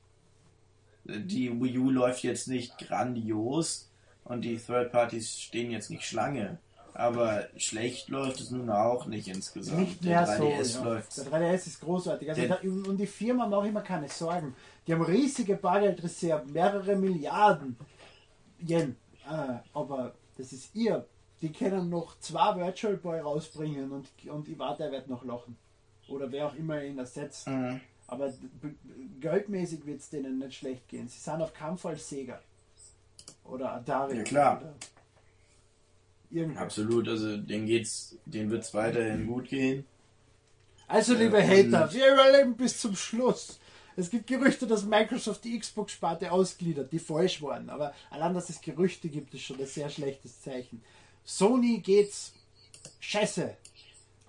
Die Wii U läuft jetzt nicht grandios und die Third Parties stehen jetzt nicht Schlange. Aber schlecht läuft es nun auch nicht insgesamt. Nicht mehr Der so. 3DS Ja. läuft Der 3DS ist großartig. Also Der- da, und die Firma mache ich mir keine Sorgen. Die haben riesige Bargeldreserven, mehrere Milliarden Yen. Äh, aber das ist ihr. Die können noch zwei Virtual Boy rausbringen und, und Iwata wird noch lachen. Oder wer auch immer ihn ersetzt. Mhm. Aber geldmäßig wird es denen nicht schlecht gehen. Sie sind auf keinen Fall Sega. Oder Atari. Ja, klar. Oder irgendwas. Absolut, also denen geht's, denen wird's weiterhin gut gehen. Also, liebe Äh, Hater, wir überleben bis zum Schluss. Es gibt Gerüchte, dass Microsoft die Xbox-Sparte ausgliedert, die falsch waren. Aber allein, dass es Gerüchte gibt, ist schon ein sehr schlechtes Zeichen. Sony geht's scheiße.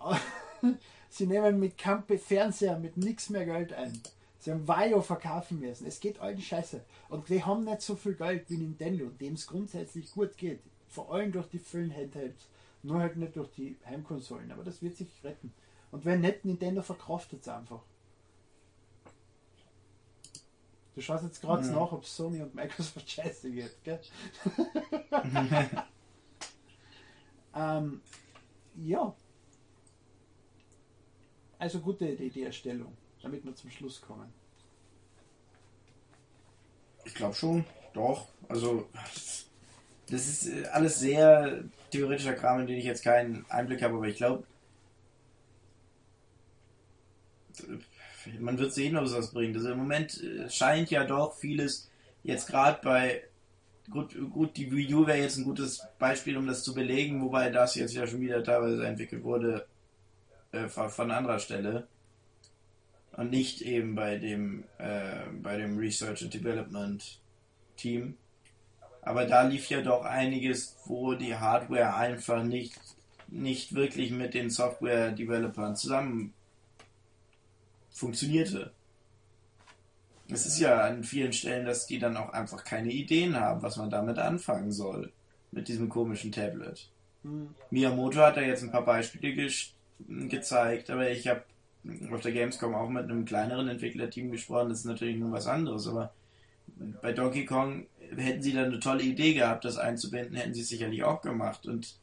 Sie nehmen mit Kampe Fernseher mit nichts mehr Geld ein. Sie haben Vaio verkaufen müssen. Es geht allen scheiße. Und die haben nicht so viel Geld wie Nintendo, dem es grundsätzlich gut geht. Vor allem durch die vielen Handhelds. Nur halt nicht durch die Heimkonsolen. Aber das wird sich retten. Und wenn nicht, Nintendo verkraftet es einfach. Du schaust jetzt gerade Mhm. nach, ob Sony und Microsoft scheiße geht, gell? ähm, ja. Also gute Idee-Erstellung, damit wir zum Schluss kommen. Ich glaube schon, doch. Also, das ist äh, alles sehr theoretischer Kram, in den ich jetzt keinen Einblick habe, aber ich glaube, man wird sehen, ob es was bringt. Also im Moment äh, scheint ja doch vieles jetzt gerade bei gut, gut, die Wii U wäre jetzt ein gutes Beispiel, um das zu belegen, wobei das jetzt ja schon wieder teilweise entwickelt wurde äh, von, von anderer Stelle und nicht eben bei dem äh, bei dem Research and Development Team. Aber da lief ja doch einiges, wo die Hardware einfach nicht nicht wirklich mit den Software-Developern zusammen funktionierte. Es ist ja an vielen Stellen, dass die dann auch einfach keine Ideen haben, was man damit anfangen soll. Mit diesem komischen Tablet. Hm. Miyamoto hat da jetzt ein paar Beispiele ge gezeigt, aber ich habe auf der Gamescom auch mit einem kleineren Entwicklerteam gesprochen. Das ist natürlich nur was anderes, aber bei Donkey Kong hätten sie dann eine tolle Idee gehabt, das einzubinden, hätten sie es sicherlich auch gemacht. Und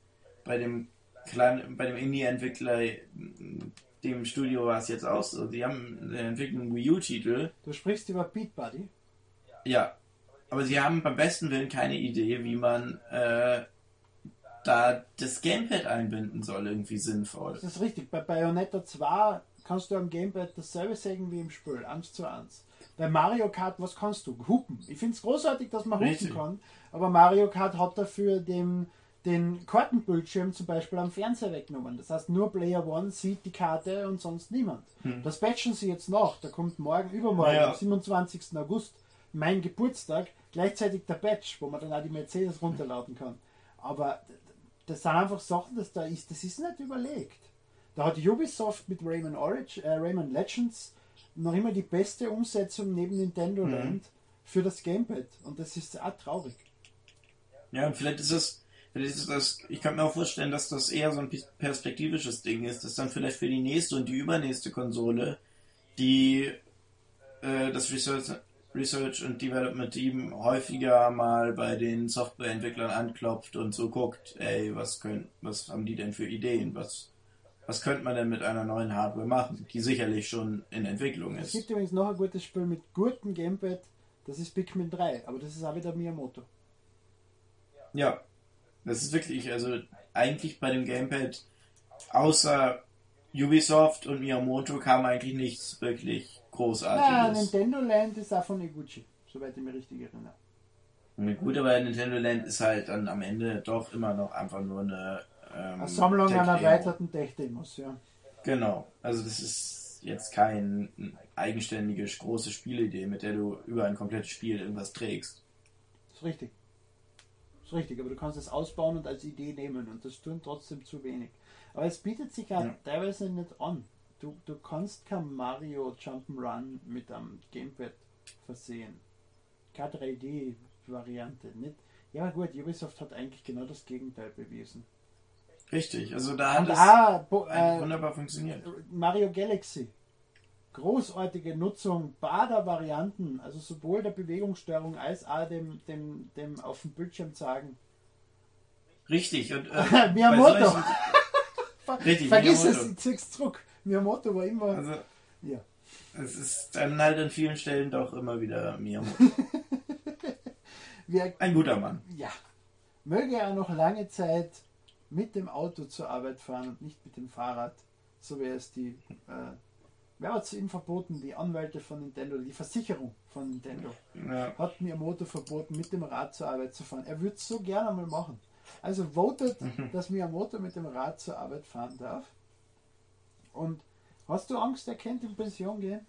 bei dem kleinen, bei dem Indie-Entwickler dem Studio war es jetzt auch so. Die haben entwickeln einen Wii U-Titel. Du sprichst über Beat Buddy? Ja. Aber sie haben beim besten Willen keine Idee, wie man äh, da das Gamepad einbinden soll, irgendwie sinnvoll. Das ist richtig. Bei Bayonetta 2 kannst du am Gamepad dasselbe sagen wie im Spiel, 1 zu 1. Bei Mario Kart, was kannst du? Hupen. Ich finde es großartig, dass man hupen kann, aber Mario Kart hat dafür den den Kartenbildschirm zum Beispiel am Fernseher weggenommen. Das heißt, nur Player One sieht die Karte und sonst niemand. Hm. Das patchen sie jetzt nach. Da kommt morgen, übermorgen, naja. am 27. August, mein Geburtstag, gleichzeitig der Patch, wo man dann auch die Mercedes runterladen kann. Aber das sind einfach Sachen, dass da ist, das ist nicht überlegt. Da hat Ubisoft mit Rayman, Origin, äh, Rayman Legends noch immer die beste Umsetzung neben Nintendo mhm. Land für das Gamepad. Und das ist auch traurig. Ja, und vielleicht ist es das, ich kann mir auch vorstellen, dass das eher so ein perspektivisches Ding ist, dass dann vielleicht für die nächste und die übernächste Konsole die äh, das Research, Research und Development Team häufiger mal bei den Softwareentwicklern anklopft und so guckt, ey, was können, was haben die denn für Ideen, was was könnte man denn mit einer neuen Hardware machen, die sicherlich schon in Entwicklung ist. Es gibt übrigens noch ein gutes Spiel mit gutem Gamepad, das ist Pikmin 3, aber das ist auch wieder Miyamoto. Ja, das ist wirklich, also eigentlich bei dem Gamepad, außer Ubisoft und Miyamoto kam eigentlich nichts wirklich Großartiges. Ja, Nintendo Land ist auch von Iguchi, soweit ich mich richtig erinnere. Gut, aber Nintendo Land ist halt dann am Ende doch immer noch einfach nur eine, ähm, eine Sammlung an erweiterten Tech-Demos, ja. Genau, also das ist jetzt keine eigenständige große Spielidee, mit der du über ein komplettes Spiel irgendwas trägst. Das ist richtig ist richtig, aber du kannst es ausbauen und als Idee nehmen und das tun trotzdem zu wenig. Aber es bietet sich halt ja. teilweise nicht an. Du, du kannst kein Mario Jump'n'Run mit einem Gamepad versehen. Keine 3D-Variante. Nicht. Ja gut, Ubisoft hat eigentlich genau das Gegenteil bewiesen. Richtig, also da hat es ah, äh, wunderbar funktioniert. Mario Galaxy großartige Nutzung beider Varianten, also sowohl der Bewegungsstörung als auch dem, dem, dem auf dem Bildschirm zeigen. Richtig. Und, äh, Miyamoto. Solchen... Richtig, Vergiss Miyamoto. es, ich zurück. Miyamoto war immer. Also, ja. Es ist dann halt an vielen Stellen doch immer wieder Miyamoto. Ein guter Mann. Ja. Möge er noch lange Zeit mit dem Auto zur Arbeit fahren und nicht mit dem Fahrrad, so wie es die äh, Wer hat es ihm verboten? Die Anwälte von Nintendo, die Versicherung von Nintendo ja. hat mir Motor verboten, mit dem Rad zur Arbeit zu fahren. Er würde es so gerne mal machen. Also votet, mhm. dass Miyamoto mit dem Rad zur Arbeit fahren darf. Und hast du Angst, er könnte in Pension gehen?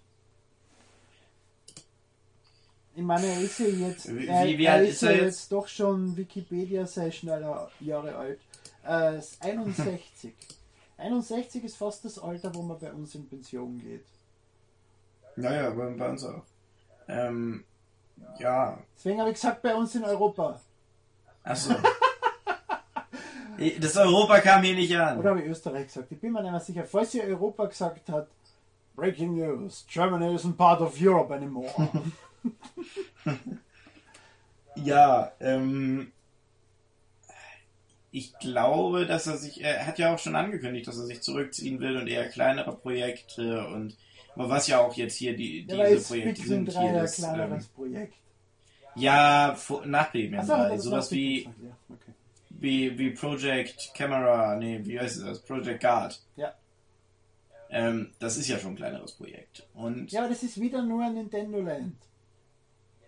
Ich meine, er ist ja jetzt, wie, er, wie er ist ja jetzt? jetzt doch schon Wikipedia sehr schneller Jahre alt. Äh, 61. 61 ist fast das Alter, wo man bei uns in Pension geht. Naja, bei, uns auch. Ähm, ja. Deswegen habe ich gesagt, bei uns in Europa. Achso. das Europa kam hier nicht an. Oder habe ich Österreich gesagt? Ich bin mir nicht mehr sicher. Falls ihr Europa gesagt hat, Breaking News, Germany isn't part of Europe anymore. ja, ähm, ich glaube, dass er sich, er hat ja auch schon angekündigt, dass er sich zurückziehen will und eher kleinere Projekte und aber was ja auch jetzt hier die ja, diese Projekte sind hier das kleineres ähm, Projekt. Ja, nach Premium so, sowas wie, ja. okay. wie wie Project Camera, nee, wie heißt das? Project Guard. Ja. Ähm, das ist ja schon ein kleineres Projekt. Und Ja, aber das ist wieder nur Nintendo Land.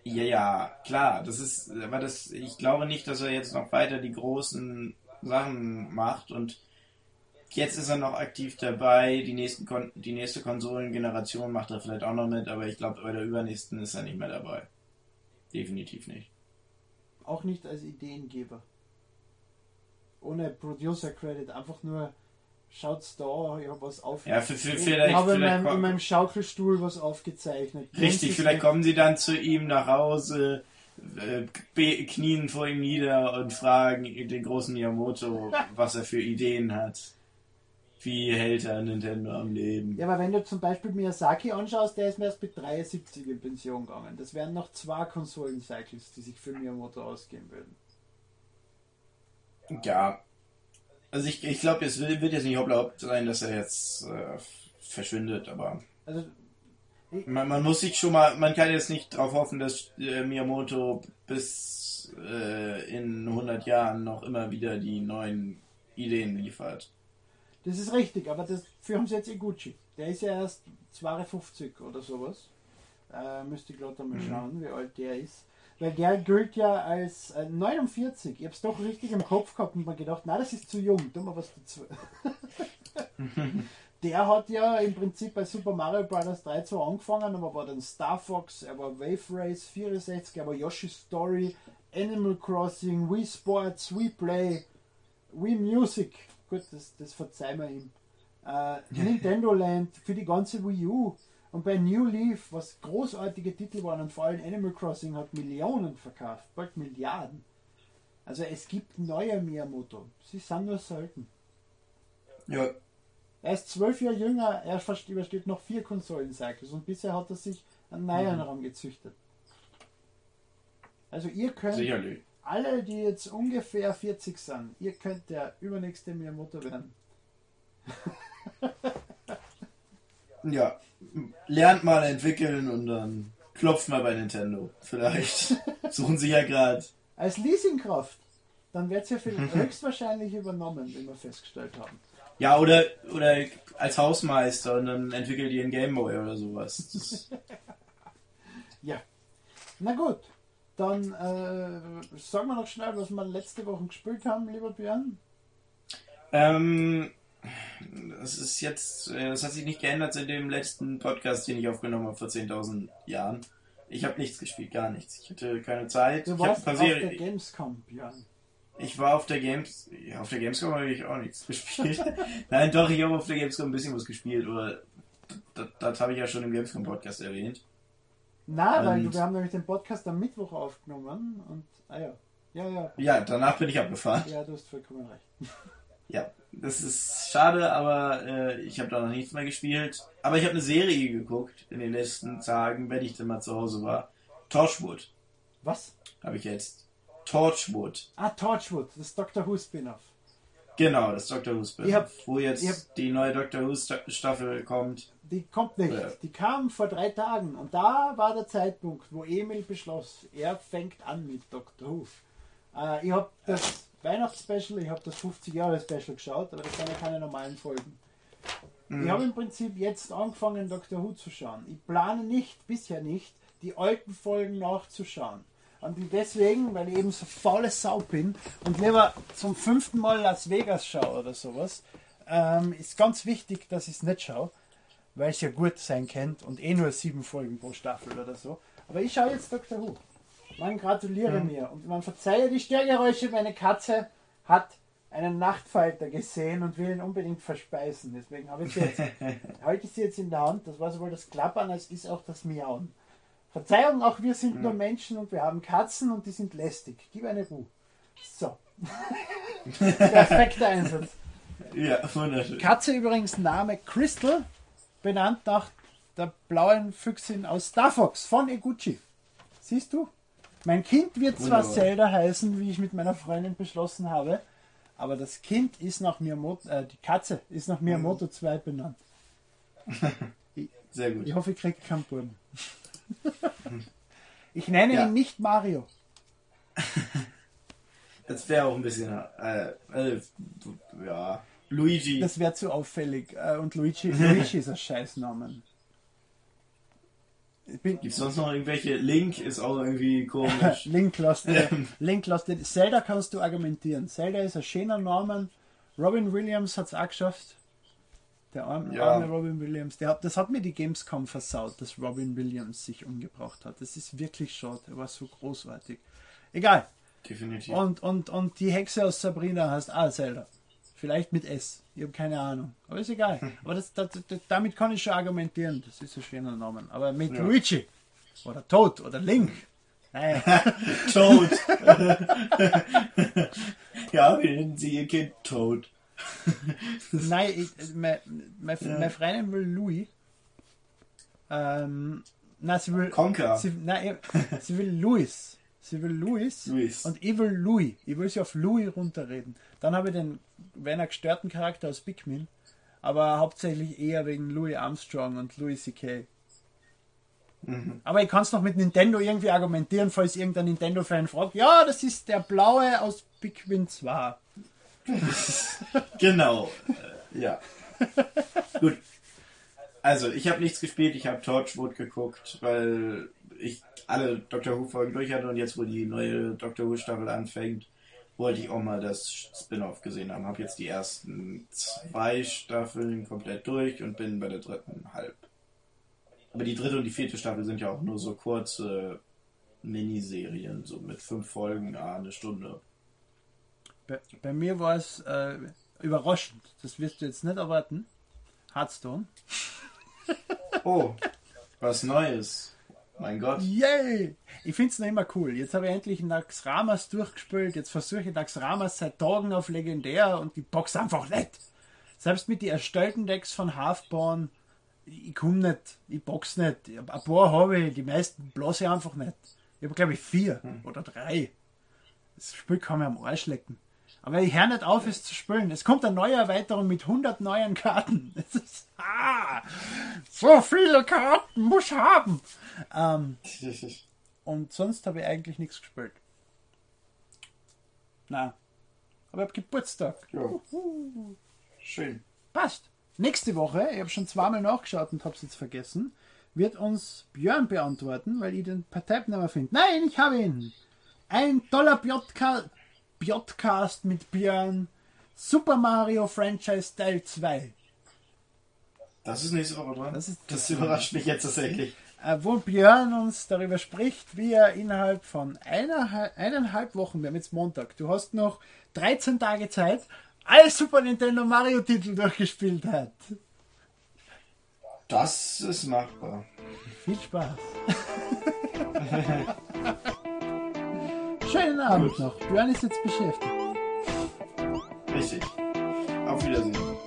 Ja, ja, klar. Das ist, aber das, ich glaube nicht, dass er jetzt noch weiter die großen Sachen macht und jetzt ist er noch aktiv dabei. Die nächsten, Kon die nächste Konsolengeneration macht er vielleicht auch noch mit, aber ich glaube, bei der übernächsten ist er nicht mehr dabei. Definitiv nicht. Auch nicht als Ideengeber. Ohne Producer Credit, einfach nur schaut's da, ich habe was auf. Ja, für, für, ich vielleicht, habe in meinem, in meinem Schaukelstuhl was aufgezeichnet. richtig, vielleicht kommen sie dann zu ihm nach Hause, äh, knien vor ihm nieder und fragen den großen Miyamoto, was er für Ideen hat. Wie hält er Nintendo am Leben? Ja, aber wenn du zum Beispiel Miyazaki anschaust, der ist mir erst mit 73 in Pension gegangen. Das wären noch zwei Konsolen-Cycles, die sich für Miyamoto ausgehen würden. Ja. Also ich, ich glaube, es wird jetzt nicht hoppla hopp sein, dass er jetzt äh, verschwindet, aber Also, man, man muss sich schon mal, man kann jetzt nicht darauf hoffen, dass äh, Miyamoto bis äh, in 100 Jahren noch immer wieder die neuen Ideen liefert. das ist richtig, aber das, dafür haben sie jetzt Iguchi. Der ist ja erst 52 oder sowas. Äh, müsste ich gerade mal Mhm. schauen, wie alt der ist. Weil der gilt ja als äh, 49. Ich hab's doch richtig im Kopf gehabt und mir gedacht, na, das ist zu jung, tun wir was dazu. der hat ja im Prinzip bei Super Mario Bros. 3 zwar angefangen, aber war dann Star Fox, er war Wave Race 64, er war Yoshi's Story, Animal Crossing, Wii Sports, Wii Play, Wii Music. Gut, das, das verzeihen wir ihm. Äh, Nintendo Land für die ganze Wii U. Und bei New Leaf, was großartige Titel waren, und vor allem Animal Crossing hat Millionen verkauft, bald Milliarden. Also es gibt neue Miyamoto. Sie sind nur selten. Ja, Er ist zwölf Jahre jünger, er übersteht noch vier Konsolen-Cycles und bisher hat er sich einen neuen Mhm. Raum gezüchtet. Also ihr könnt, sicherlich. alle die jetzt ungefähr 40 sind, ihr könnt der übernächste Miyamoto werden. Ja, lernt mal entwickeln und dann klopft mal bei Nintendo. Vielleicht suchen sie ja gerade. Als Leasingkraft, dann wird es ja höchstwahrscheinlich übernommen, wie wir festgestellt haben. Ja, oder, oder als Hausmeister und dann entwickelt ihr einen Gameboy oder sowas. Ja. Na gut, dann äh, sagen wir noch schnell, was wir letzte Woche gespielt haben, lieber Björn. ähm, das ist jetzt, äh, das hat sich nicht geändert seit dem letzten Podcast, den ich aufgenommen habe vor 10.000 Jahren. Ich habe nichts gespielt, gar nichts. Ich hatte keine Zeit. Du ich, hab warst auf der Gamescom, Björn. Ich war auf der Games, ja, auf der Gamescom habe ich auch nichts gespielt. Nein, doch, ich habe auf der Gamescom ein bisschen was gespielt, aber das, das habe ich ja schon im Gamescom Podcast erwähnt. Na, weil Und- wir haben nämlich den Podcast am Mittwoch aufgenommen und, ah ja, ja, ja, Ja, danach bin ich abgefahren. ja, du hast vollkommen recht. Ja, das ist schade, aber äh, ich habe da noch nichts mehr gespielt. Aber ich habe eine Serie geguckt in den letzten Tagen, wenn ich dann mal zu Hause war. Torchwood Was? habe ich jetzt. Torchwood. Ah, Torchwood, das Doctor Who Spin-off. Genau, das Doctor Who Spin, Ich hab- wo jetzt ich hab- die neue Doctor Who Sta- Staffel kommt. Die kommt nicht. Ja. Die kam vor drei Tagen und da war der Zeitpunkt, wo Emil beschloss, er fängt an mit Doctor Who. Äh, ich habe das Weihnachtsspecial, ich habe das 50 Jahre Special geschaut, aber das sind ja keine normalen Folgen. Mhm. Ich habe im Prinzip jetzt angefangen, Doctor Who zu schauen. Ich plane nicht, bisher nicht, die alten Folgen nachzuschauen. Und deswegen, weil ich eben so faule Sau bin und lieber zum fünften Mal Las Vegas schaue oder sowas, ähm, ist ganz wichtig, dass ich es nicht schaue, weil es ja gut sein könnte und eh nur sieben Folgen pro Staffel oder so. Aber ich schaue jetzt Doctor Who. Man gratuliere mir und man verzeihe die Störgeräusche, meine Katze hat einen Nachtfalter gesehen und will ihn unbedingt verspeisen. Deswegen habe ich sie jetzt, halte ich sie jetzt in der Hand. Das war sowohl das Klappern als ist auch das Miauen. Verzeihung, auch wir sind nur Menschen und wir haben Katzen und die sind lästig. Gib eine Ruhe. So. Perfekter Einsatz. Ja, wunderschön. Katze übrigens Name Crystal, benannt nach der blauen Füchsin aus Star Fox von Eguchi. Siehst du? Mein Kind wird zwar Wunderbar. Zelda heißen, wie ich mit meiner Freundin beschlossen habe, aber das Kind ist nach Miyamoto, äh, die Katze ist nach Miyamoto 2 benannt. Sehr gut. Ich hoffe, ich kriege keinen Buben. Ich nenne Ja. ihn nicht Mario. Das wäre auch ein bisschen, äh, äh, ja, Luigi. Das wäre zu auffällig. Äh, Und Luigi, Luigi ist ein Scheißnamen. Gibt es sonst noch irgendwelche? Link ist auch irgendwie komisch. Link lässt dir, Link lässt dir. Zelda kannst du argumentieren. Zelda ist ein schöner Name. Robin Williams hat es auch geschafft. Der arme, Ja. arme Robin Williams. Der hat, das hat mir die Gamescom versaut, dass Robin Williams sich umgebracht hat. Das ist wirklich schade. Er war so großartig. Egal. Definitiv. Und, und, und die Hexe aus Sabrina heißt auch Zelda. Vielleicht mit S. Ich habe keine Ahnung. Aber ist egal. Aber das, das, das, damit kann ich schon argumentieren. Das ist ein schöner Name. Aber mit Ja. Luigi oder Toad oder Link. Nein. Toad. ja, wie nennen Sie Ihr Kind Toad? Nein, ich, meine, meine, meine Freundin will Louis. Ähm, nein, sie will. Conker. Sie, nein, sie will Louis. Sie will Louis. Louis. Und ich will Louis. Ich will sie auf Louis runterreden. Dann habe ich den, wenn er gestörten Charakter aus Pikmin. Aber hauptsächlich eher wegen Louis Armstrong und Louis C.K. Aber ich kann es noch mit Nintendo irgendwie argumentieren, falls irgendein Nintendo-Fan fragt. Ja, das ist der blaue aus Pikmin 2. Genau. Äh, ja. Gut. Also, ich habe nichts gespielt, ich habe Torchwood geguckt, weil ich alle Doctor Who-Folgen durch hatte und jetzt, wo die neue Doctor Who-Staffel anfängt, wollte ich auch mal das Spin-off gesehen haben. Habe jetzt die ersten zwei Staffeln komplett durch und bin bei der dritten halb. Aber die dritte und die vierte Staffel sind ja auch nur so kurze Miniserien, so mit fünf Folgen, ah, eine Stunde. Bei, bei mir war es äh, überraschend. Das wirst du jetzt nicht erwarten. Hearthstone. Oh, was Neues. Mein Gott. Yay! Ich finde es noch immer cool. Jetzt habe ich endlich Naxxramas durchgespielt. Jetzt versuche ich Naxxramas seit Tagen auf Legendär und die Box einfach nicht. Selbst mit den erstellten Decks von Halfborn, ich komme nicht, ich box nicht. Ein paar habe ich, die meisten blase ich einfach nicht. Ich habe glaube ich vier oder drei. Das Spiel kann mir am Arsch lecken. Aber ich höre nicht auf, es zu spielen. Es kommt eine neue Erweiterung mit 100 neuen Karten. Es ist, ah, so viele Karten muss ich haben. Ähm, und sonst habe ich eigentlich nichts gespielt. Na. Aber ich habe Geburtstag. Ja. Schön. Passt. Nächste Woche, ich habe schon zweimal nachgeschaut und habe es jetzt vergessen, wird uns Björn beantworten, weil ich den mehr finde. Nein, ich habe ihn. Ein toller Bjodka Bjodcast mit Björn. Super Mario Franchise Teil 2. Das ist nächste Woche dran. Das ist- das überrascht mich jetzt tatsächlich. Äh, wo Björn uns darüber spricht, wie er innerhalb von einer, eineinhalb Wochen, wir haben jetzt Montag, du hast noch 13 Tage Zeit, alle Super Nintendo Mario Titel durchgespielt hat. Das ist machbar. Viel Spaß. Schönen Abend noch. Björn ist jetzt beschäftigt. Richtig. Auf Wiedersehen.